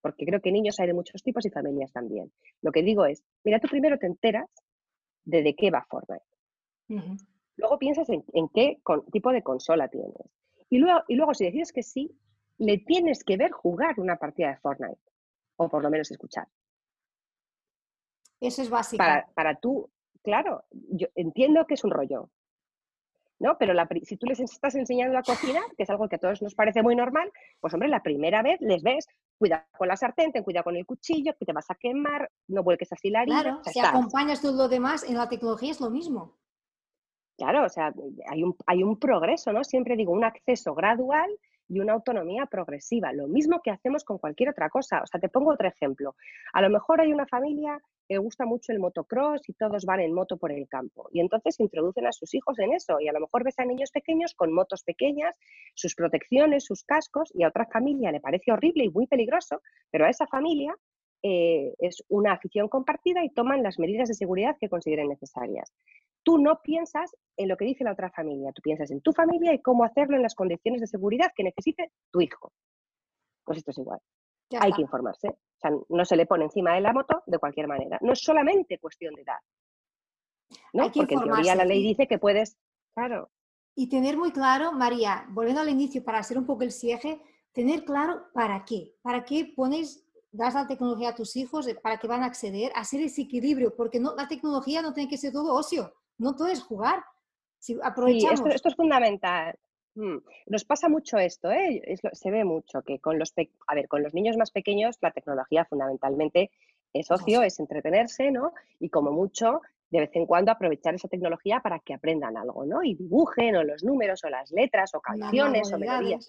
Porque creo que niños hay de muchos tipos y familias también. Lo que digo es, mira, tú primero te enteras de de qué va Fortnite. Luego piensas en, qué tipo de consola tienes. Y luego, y luego, si decides que sí, le tienes que ver jugar una partida de Fortnite, o por lo menos escuchar. Eso es básico. Para, para tú, claro, yo entiendo que es un rollo, ¿no? Pero si tú les estás enseñando a cocinar, que es algo que a todos nos parece muy normal, pues hombre, la primera vez les ves, cuida con la sartén, ten cuidado con el cuchillo, que te vas a quemar, no vuelques así la harina. Claro, si acompañas todo lo demás, en la tecnología es lo mismo. Claro, o sea, hay un, hay un progreso, ¿no? Siempre digo, un acceso gradual y una autonomía progresiva, lo mismo que hacemos con cualquier otra cosa. O sea, te pongo otro ejemplo. A lo mejor hay una familia que gusta mucho el motocross y todos van en moto por el campo. Y entonces introducen a sus hijos en eso. Y a lo mejor ves a niños pequeños con motos pequeñas, sus protecciones, sus cascos, y a otra familia le parece horrible y muy peligroso, pero a esa familia eh, es una afición compartida y toman las medidas de seguridad que consideren necesarias tú no piensas en lo que dice la otra familia, tú piensas en tu familia y cómo hacerlo en las condiciones de seguridad que necesite tu hijo. Pues esto es igual. Hay que informarse. O sea, no se le pone encima de la moto de cualquier manera. No es solamente cuestión de edad. ¿no? Porque en teoría la ley dice que puedes, claro. Y tener muy claro, María, volviendo al inicio para hacer un poco el cierre, tener claro para qué. ¿Para qué pones, das la tecnología a tus hijos, para que van a acceder, hacer ese equilibrio? Porque no, la tecnología no tiene que ser todo ocio no puedes jugar. Si aprovechamos. Sí, esto, es fundamental. Mm, nos pasa mucho esto, ¿eh? se ve mucho que con los, a ver, con los niños más pequeños la tecnología fundamentalmente es ocio, es entretenerse, ¿no? Y como mucho, de vez en cuando aprovechar esa tecnología para que aprendan algo, ¿no? Y dibujen o los números o las letras o canciones o melodías.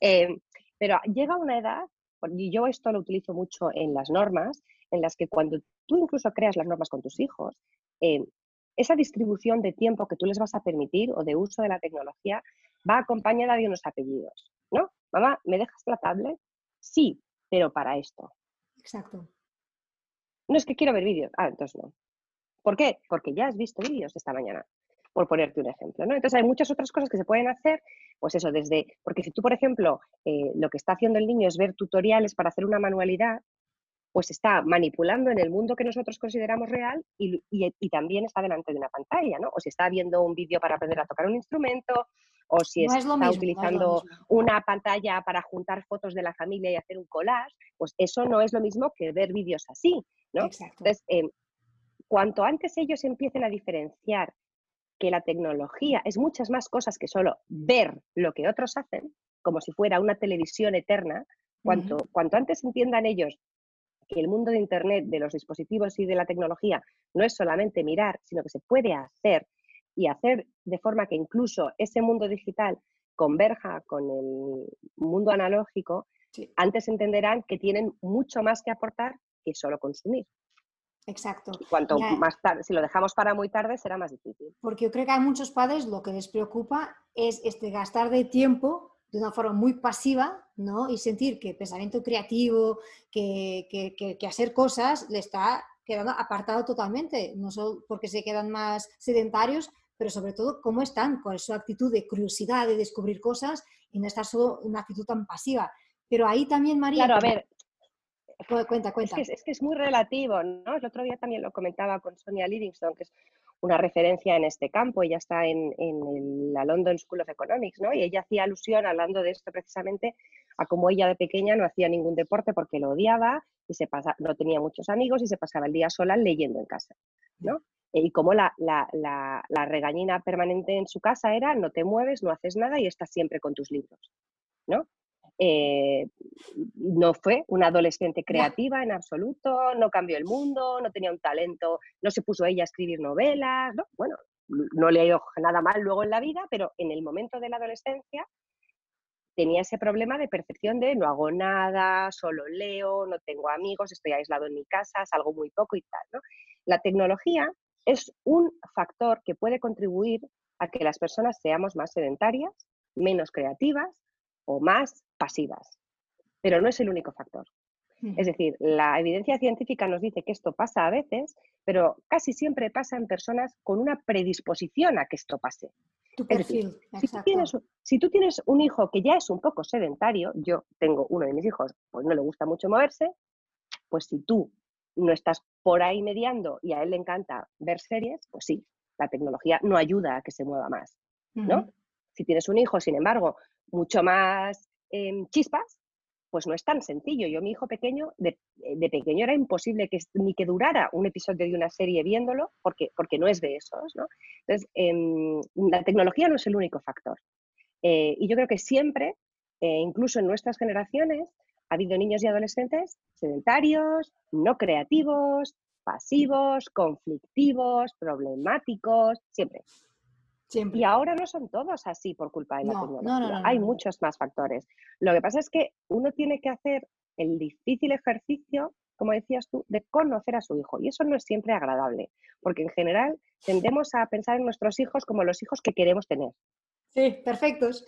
Eh, pero llega una edad, yo esto lo utilizo mucho en las normas, en las que cuando tú incluso creas las normas con tus hijos, eh, esa distribución de tiempo que tú les vas a permitir o de uso de la tecnología va acompañada de unos apellidos, ¿no? Mamá, ¿me dejas la tablet? Sí, pero para esto. Exacto. No es que quiero ver vídeos. Ah, entonces no. ¿Por qué? Porque ya has visto vídeos esta mañana. Por ponerte un ejemplo. ¿no? Entonces hay muchas otras cosas que se pueden hacer, pues eso, desde, porque si tú, por ejemplo, eh, lo que está haciendo el niño es ver tutoriales para hacer una manualidad, pues está manipulando en el mundo que nosotros consideramos real y, también está delante de una pantalla, ¿no? O si está viendo un vídeo para aprender a tocar un instrumento, o si está utilizando una pantalla para juntar fotos de la familia y hacer un collage, pues eso no es lo mismo que ver vídeos así, ¿no? Entonces, em, cuanto antes ellos empiecen a diferenciar que la tecnología es muchas más cosas que solo ver lo que otros hacen, como si fuera una televisión eterna, cuanto, cuanto antes entiendan ellos que el mundo de Internet, de los dispositivos y de la tecnología no es solamente mirar, sino que se puede hacer y hacer de forma que incluso ese mundo digital converja con el mundo analógico, antes entenderán que tienen mucho más que aportar que solo consumir. Exacto. cuanto más tarde, si lo dejamos para muy tarde, será más difícil. Porque yo creo que hay muchos padres lo que les preocupa es este gastar de tiempo de una forma muy pasiva, ¿no? Y sentir que pensamiento creativo, que, que, hacer cosas, le está quedando apartado totalmente, no solo porque se quedan más sedentarios, pero sobre todo cómo están, con su actitud de curiosidad, de descubrir cosas y no estar solo una actitud tan pasiva. Pero ahí también, María... Claro, a ver, Cuenta, cuenta. Es que, es que, es muy relativo, ¿no? El otro día también lo comentaba con Sonia Livingston, que es una referencia en este campo, ella está en, la London School of Economics, ¿no? Y ella hacía alusión, hablando de esto precisamente, a cómo ella de pequeña no hacía ningún deporte porque lo odiaba y se pasa, no tenía muchos amigos y se pasaba el día sola leyendo en casa, ¿no? Y como la, la regañina permanente en su casa era no te mueves, no haces nada y estás siempre con tus libros, ¿no? Eh, no fue una adolescente creativa en absoluto, no cambió el mundo, no tenía un talento, no se puso ella a escribir novelas, ¿no? bueno, no le ha ido nada mal luego en la vida, pero en el momento de la adolescencia tenía ese problema de percepción de no hago nada, solo leo, no tengo amigos, estoy aislado en mi casa, salgo muy poco y tal. ¿no? La tecnología es un factor que puede contribuir a que las personas seamos más sedentarias, menos creativas o más pasivas. Pero no es el único factor. Es decir, la evidencia científica nos dice que esto pasa a veces, pero casi siempre pasa en personas con una predisposición a que esto pase. Tu perfil. si, tú tienes, si, tú tienes, un hijo que ya es un poco sedentario, yo tengo uno de mis hijos, pues no le gusta mucho moverse, pues si tú no estás por ahí mediando y a él le encanta ver series, pues sí, la tecnología no ayuda a que se mueva más, ¿no? Si tienes un hijo, sin embargo, mucho más em, chispas, pues no es tan sencillo. Yo, mi hijo pequeño, de, eh, pequeño era imposible que ni que durara un episodio de una serie viéndolo, porque, porque no es de esos. ¿no? Entonces, em, la tecnología no es el único factor. Eh, y yo creo que siempre, eh, incluso en nuestras generaciones, ha habido niños y adolescentes sedentarios, no creativos, pasivos, conflictivos, problemáticos, siempre. Y ahora no son todos así por culpa de la tecnología. Hay muchos más factores. Lo que pasa es que uno tiene que hacer el difícil ejercicio, como decías tú, de conocer a su hijo. Y eso no es siempre agradable, porque en general tendemos a pensar en nuestros hijos como los hijos que queremos tener. Sí, perfectos.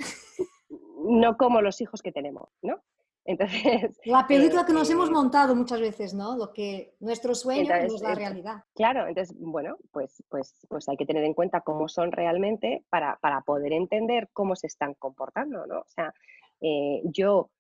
No como los hijos que tenemos, ¿no? Entonces, la película que nos hemos eh, montado muchas veces, ¿no? Lo que nuestro sueño no es la realidad. Claro, entonces, bueno, pues, pues, pues hay que tener en cuenta cómo son realmente para, para poder entender cómo se están comportando, ¿no? O sea, eh, yo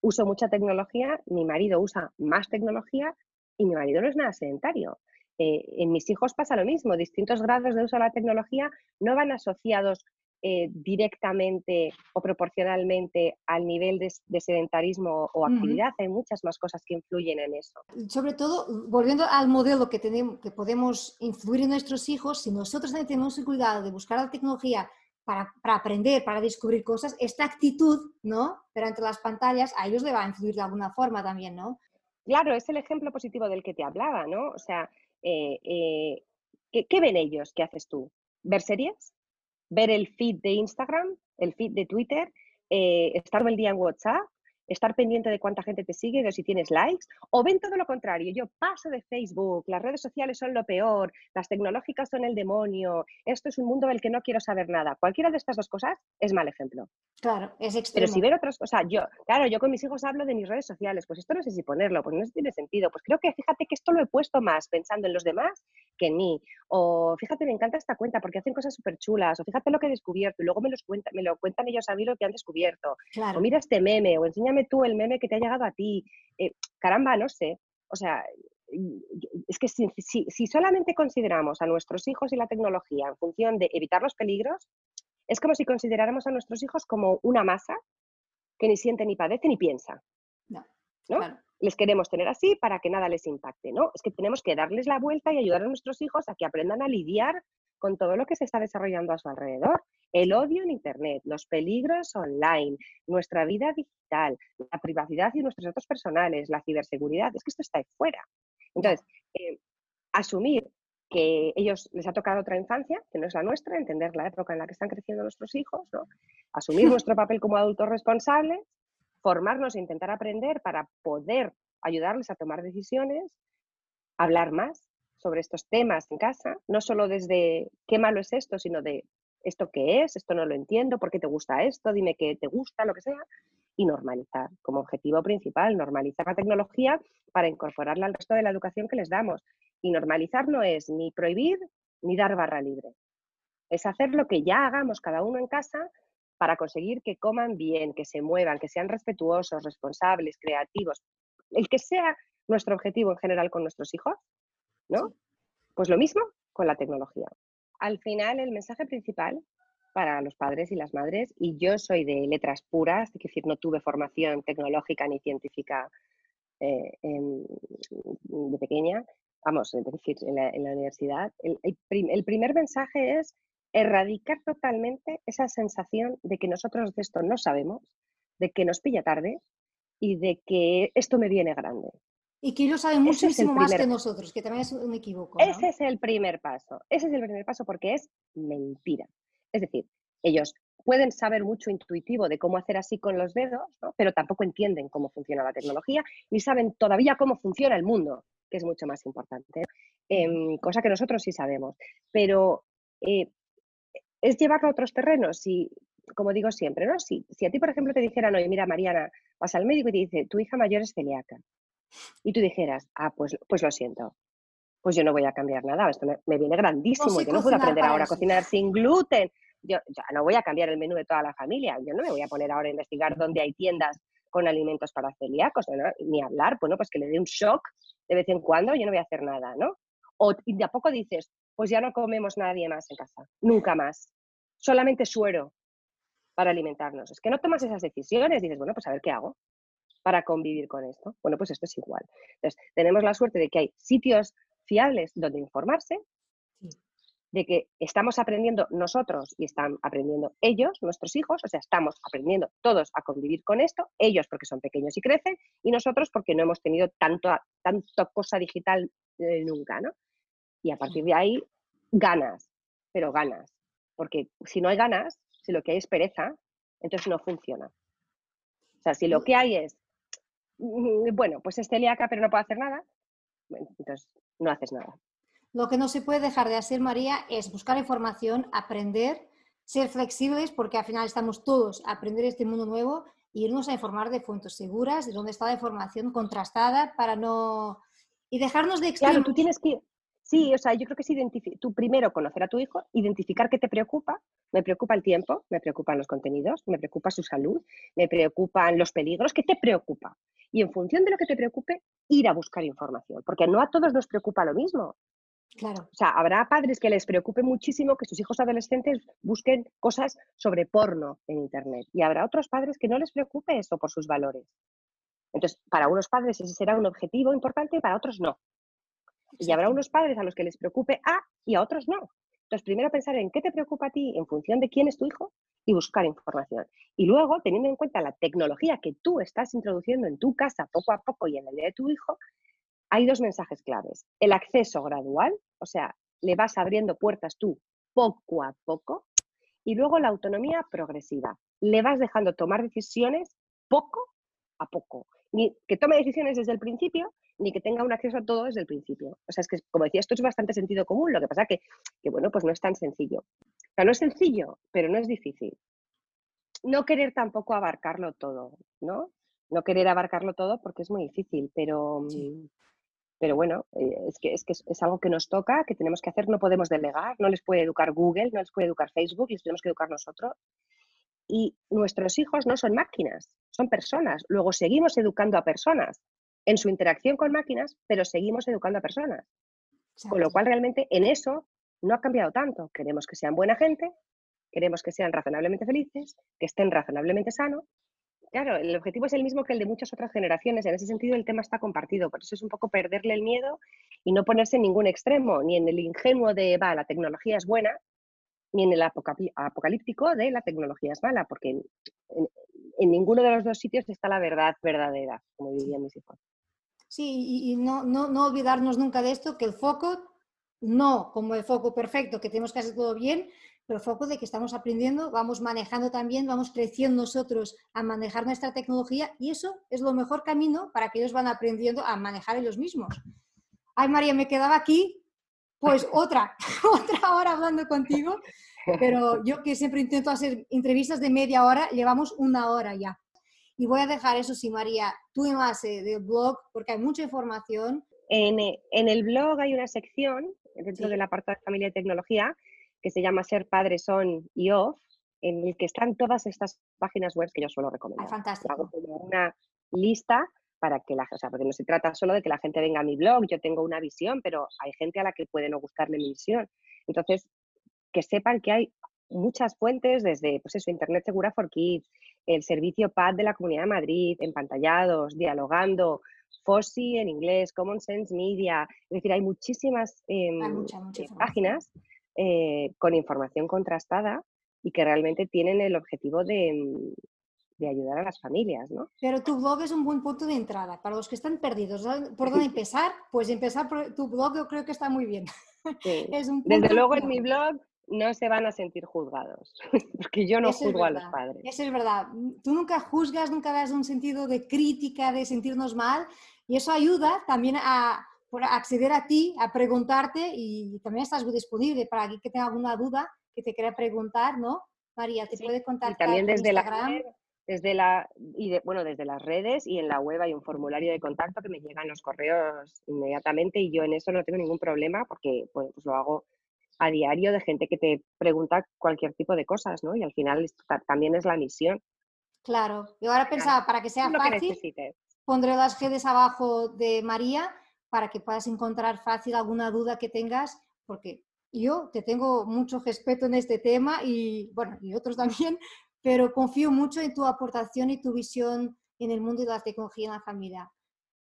uso mucha tecnología, mi marido usa más tecnología y mi marido no es nada sedentario. Eh, en mis hijos pasa lo mismo, distintos grados de uso de la tecnología no van asociados eh, directamente o proporcionalmente al nivel de, sedentarismo o actividad. Hay muchas más cosas que influyen en eso. Sobre todo, volviendo al modelo que, tenemos, que podemos influir en nuestros hijos, si nosotros también tenemos el cuidado de buscar la tecnología para, para, aprender, para descubrir cosas, esta actitud, ¿no? Pero ante las pantallas, a ellos le va a influir de alguna forma también, ¿no? Claro, es el ejemplo positivo del que te hablaba, ¿no? O sea, eh, eh, ¿qué, ¿qué, ven ellos? ¿Qué haces tú? ¿Ver series? Ver el feed de Instagram, el feed de Twitter, eh, estar todo el día en WhatsApp, estar pendiente de cuánta gente te sigue, de si tienes likes, o ven todo lo contrario, yo paso de Facebook, las redes sociales son lo peor, las tecnológicas son el demonio, esto es un mundo del que no quiero saber nada. Cualquiera de estas dos cosas es mal ejemplo. Claro, es extremo. Pero si ver otras cosas, yo, claro, yo con mis hijos hablo de mis redes sociales, pues esto no sé si ponerlo, pues no sé si tiene sentido, pues creo que fíjate que esto lo he puesto más pensando en los demás que en mí, o fíjate, me encanta esta cuenta porque hacen cosas súper chulas, o fíjate lo que he descubierto y luego me, los cuenta, me lo cuentan ellos a mí lo que han descubierto, o mira este meme, o enséñame tú el meme que te ha llegado a ti, eh, caramba, no sé, o sea, es que si, si, solamente consideramos a nuestros hijos y la tecnología en función de evitar los peligros, es como si consideráramos a nuestros hijos como una masa que ni siente, ni padece, ni piensa. No. Les queremos tener así para que nada les impacte, ¿no? Es que tenemos que darles la vuelta y ayudar a nuestros hijos a que aprendan a lidiar con todo lo que se está desarrollando a su alrededor. El odio en Internet, los peligros online, nuestra vida digital, la privacidad y nuestros datos personales, la ciberseguridad, es que esto está ahí fuera. Entonces, eh, asumir que ellos les ha tocado otra infancia, que no es la nuestra, entender la época en la que están creciendo nuestros hijos, ¿no? asumir nuestro papel como adultos responsables, formarnos e intentar aprender para poder ayudarles a tomar decisiones, hablar más sobre estos temas en casa, no solo desde qué malo es esto, sino de esto qué es, esto no lo entiendo, por qué te gusta esto, dime qué te gusta, lo que sea, y normalizar como objetivo principal, normalizar la tecnología para incorporarla al resto de la educación que les damos. Y normalizar no es ni prohibir ni dar barra libre. Es hacer lo que ya hagamos cada uno en casa para conseguir que coman bien, que se muevan, que sean respetuosos, responsables, creativos, el que sea nuestro objetivo en general con nuestros hijos, ¿no? Pues lo mismo con la tecnología. Al final, el mensaje principal para los padres y las madres, y yo soy de letras puras, es decir, no tuve formación tecnológica ni científica eh, de pequeña, vamos, es decir, en la, universidad, el primer mensaje es erradicar totalmente esa sensación de que nosotros de esto no sabemos, de que nos pilla tarde y de que esto me viene grande. Y que ellos saben muchísimo más que nosotros, que también es un equivoco. Ese es el primer paso, ese es el primer paso porque es mentira. Es decir, ellos pueden saber mucho intuitivo de cómo hacer así con los dedos, pero tampoco entienden cómo funciona la tecnología, ni saben todavía cómo funciona el mundo, que es mucho más importante, em, cosa que nosotros sí sabemos. Pero eh, es llevarlo a otros terrenos. Y, como digo siempre, ¿no? Si, si a ti, por ejemplo, te dijeran, oye, mira, Mariana, vas al médico y te dice, tu hija mayor es celíaca, y tú dijeras, ah, pues, pues lo siento, pues yo no voy a cambiar nada, esto me, viene grandísimo, yo no puedo aprender ahora a cocinar sin gluten, yo ya no voy a cambiar el menú de toda la familia, yo no me voy a poner ahora a investigar dónde hay tiendas con alimentos para celíacos, ni hablar, bueno, pues que le dé un shock de vez en cuando, yo no voy a hacer nada, ¿no? O y de a poco dices, pues ya no comemos nadie más en casa, nunca más. Solamente suero para alimentarnos. Es que no tomas esas decisiones, dices, bueno, pues a ver qué hago para convivir con esto. Bueno, pues esto es igual. Entonces, tenemos la suerte de que hay sitios fiables donde informarse, de que estamos aprendiendo nosotros y están aprendiendo ellos, nuestros hijos, o sea, estamos aprendiendo todos a convivir con esto, ellos porque son pequeños y crecen, y nosotros porque no hemos tenido tanto, tanto cosa digital eh, nunca, ¿no? Y a partir de ahí, ganas, pero ganas. Porque si no hay ganas, si lo que hay es pereza, entonces no funciona. O sea, si lo que hay es, bueno, pues es celíaca pero no puedo hacer nada, entonces no haces nada. Lo que no se puede dejar de hacer, María, es buscar información, aprender, ser flexibles, porque al final estamos todos a aprender este mundo nuevo y irnos a informar de fuentes seguras, de dónde está la información contrastada para no... Y dejarnos de Claro, tú tienes que, Sí, o sea, yo creo que es tú primero conocer a tu hijo, identificar qué te preocupa. Me preocupa el tiempo, me preocupan los contenidos, me preocupa su salud, me preocupan los peligros. ¿Qué te preocupa? Y en función de lo que te preocupe, ir a buscar información, porque no a todos nos preocupa lo mismo. Claro. O sea, habrá padres que les preocupe muchísimo que sus hijos adolescentes busquen cosas sobre porno en Internet y habrá otros padres que no les preocupe eso por sus valores. Entonces, para unos padres ese será un objetivo importante y para otros no. Y habrá unos padres a los que les preocupe A y a otros no. Entonces, primero pensar en qué te preocupa a ti en función de quién es tu hijo y buscar información. Y luego, teniendo en cuenta la tecnología que tú estás introduciendo en tu casa poco a poco y en la vida de tu hijo, hay dos mensajes claves. El acceso gradual, o sea, le vas abriendo puertas tú poco a poco, y luego la autonomía progresiva. Le vas dejando tomar decisiones poco a poco. Ni que tome decisiones desde el principio, ni que tenga un acceso a todo desde el principio. O sea, es que, como decía, esto es bastante sentido común, lo que pasa que, que bueno, pues no es tan sencillo. O sea, no es sencillo, pero no es difícil. No querer tampoco abarcarlo todo, ¿no? No querer abarcarlo todo porque es muy difícil, pero, pero bueno, eh, es que, es que es algo que nos toca, que tenemos que hacer, no podemos delegar, no les puede educar Google, no les puede educar Facebook, les tenemos que educar nosotros. Y nuestros hijos no son máquinas, son personas. Luego seguimos educando a personas en su interacción con máquinas, pero seguimos educando a personas. Con lo cual realmente en eso no ha cambiado tanto. Queremos que sean buena gente, queremos que sean razonablemente felices, que estén razonablemente sanos. Claro, el objetivo es el mismo que el de muchas otras generaciones. En ese sentido, el tema está compartido. Por eso es un poco perderle el miedo y no ponerse en ningún extremo, ni en el ingenuo de, va, la tecnología es buena, ni en el apocalíptico de la tecnología es mala, porque en, ninguno de los dos sitios está la verdad verdadera, como dirían mis hijos. Sí, y, no, no, no olvidarnos nunca de esto, que el foco no como el foco perfecto, que tenemos que hacer todo bien, pero el foco de que estamos aprendiendo, vamos manejando también, vamos creciendo nosotros a manejar nuestra tecnología y eso es lo mejor camino para que ellos van aprendiendo a manejar ellos mismos. Ay, María, me quedaba aquí, pues otra, otra hora hablando contigo, pero yo que siempre intento hacer entrevistas de media hora, llevamos una hora ya. Y voy a dejar eso sí, María, tu enlace del blog, porque hay mucha información. En, en el blog hay una sección dentro de la parte de familia y tecnología, que se llama Ser Padres On y Off, en el que están todas estas páginas web que yo suelo recomendar. fantástico. Hago como una lista para que la o sea, porque no se trata solo de que la gente venga a mi blog, yo tengo una visión, pero hay gente a la que puede no gustarle mi visión. Entonces, que sepan que hay muchas fuentes, desde pues eso, Internet Segura for Kids, el servicio PAD de la Comunidad de Madrid, empantallados, dialogando, FOSI en inglés, Common Sense Media, es decir, hay muchísimas em, eh, páginas eh, con información contrastada y que realmente tienen el objetivo de, mm, de, ayudar a las familias, ¿no? Pero tu blog es un buen punto de entrada. Para los que están perdidos, ¿por dónde empezar? Pues empezar por tu blog yo creo que está muy bien. Desde luego en mi blog no se van a sentir juzgados, porque yo no juzgo a los padres. Eso es verdad. Tú nunca juzgas, nunca das un sentido de crítica, de sentirnos mal, y eso ayuda también a, acceder a ti, a preguntarte, y también estás disponible para que tenga alguna duda, que te quiera preguntar, ¿no? María, te puede contactar. Y también desde Instagram. la desde la y bueno desde las redes y en la web hay un formulario de contacto que me llegan los correos inmediatamente y yo en eso no tengo ningún problema porque pues lo hago a diario de gente que te pregunta cualquier tipo de cosas, ¿no? Y al final también es la misión. Claro. Y ahora pensaba, para que sea fácil, pondré las redes abajo de María para que puedas encontrar fácil alguna duda que tengas, porque yo te tengo mucho respeto en este tema y, bueno, y otros también, pero confío mucho en tu aportación y tu visión en el mundo de la tecnología en la familia.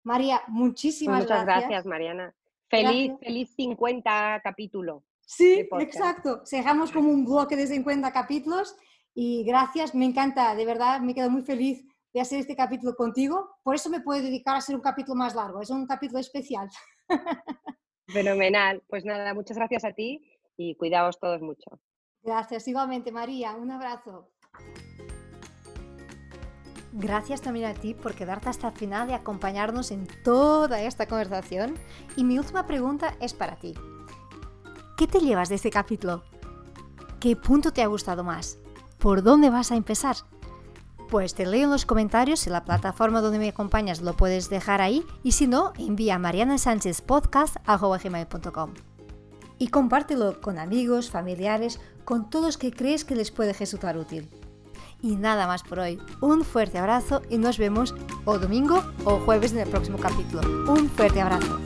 María, muchísimas Muchas gracias. gracias, Mariana. Feliz, feliz 50 capítulo. Sí, exacto. Dejamos como un bloque de 50 capítulos y gracias, me encanta, de verdad, me quedo muy feliz de hacer este capítulo contigo. Por eso me puedo dedicar a hacer un capítulo más largo, es un capítulo especial. Fenomenal. Pues nada, muchas gracias a ti y cuidaos todos mucho. Gracias, igualmente, María. Un abrazo. Gracias también a ti por quedarte hasta el final y acompañarnos en toda esta conversación. Y mi última pregunta es para ti. ¿Qué te llevas de este capítulo? ¿Qué punto te ha gustado más? ¿Por dónde vas a empezar? Pues te leo en los comentarios, en la plataforma donde me acompañas lo puedes dejar ahí y si no, envía a marianasanchezpodcast.com y compártelo con amigos, familiares, con todos que crees que les puede resultar útil. Y nada más por hoy. Un fuerte abrazo y nos vemos o domingo o jueves en el próximo capítulo. Un fuerte abrazo.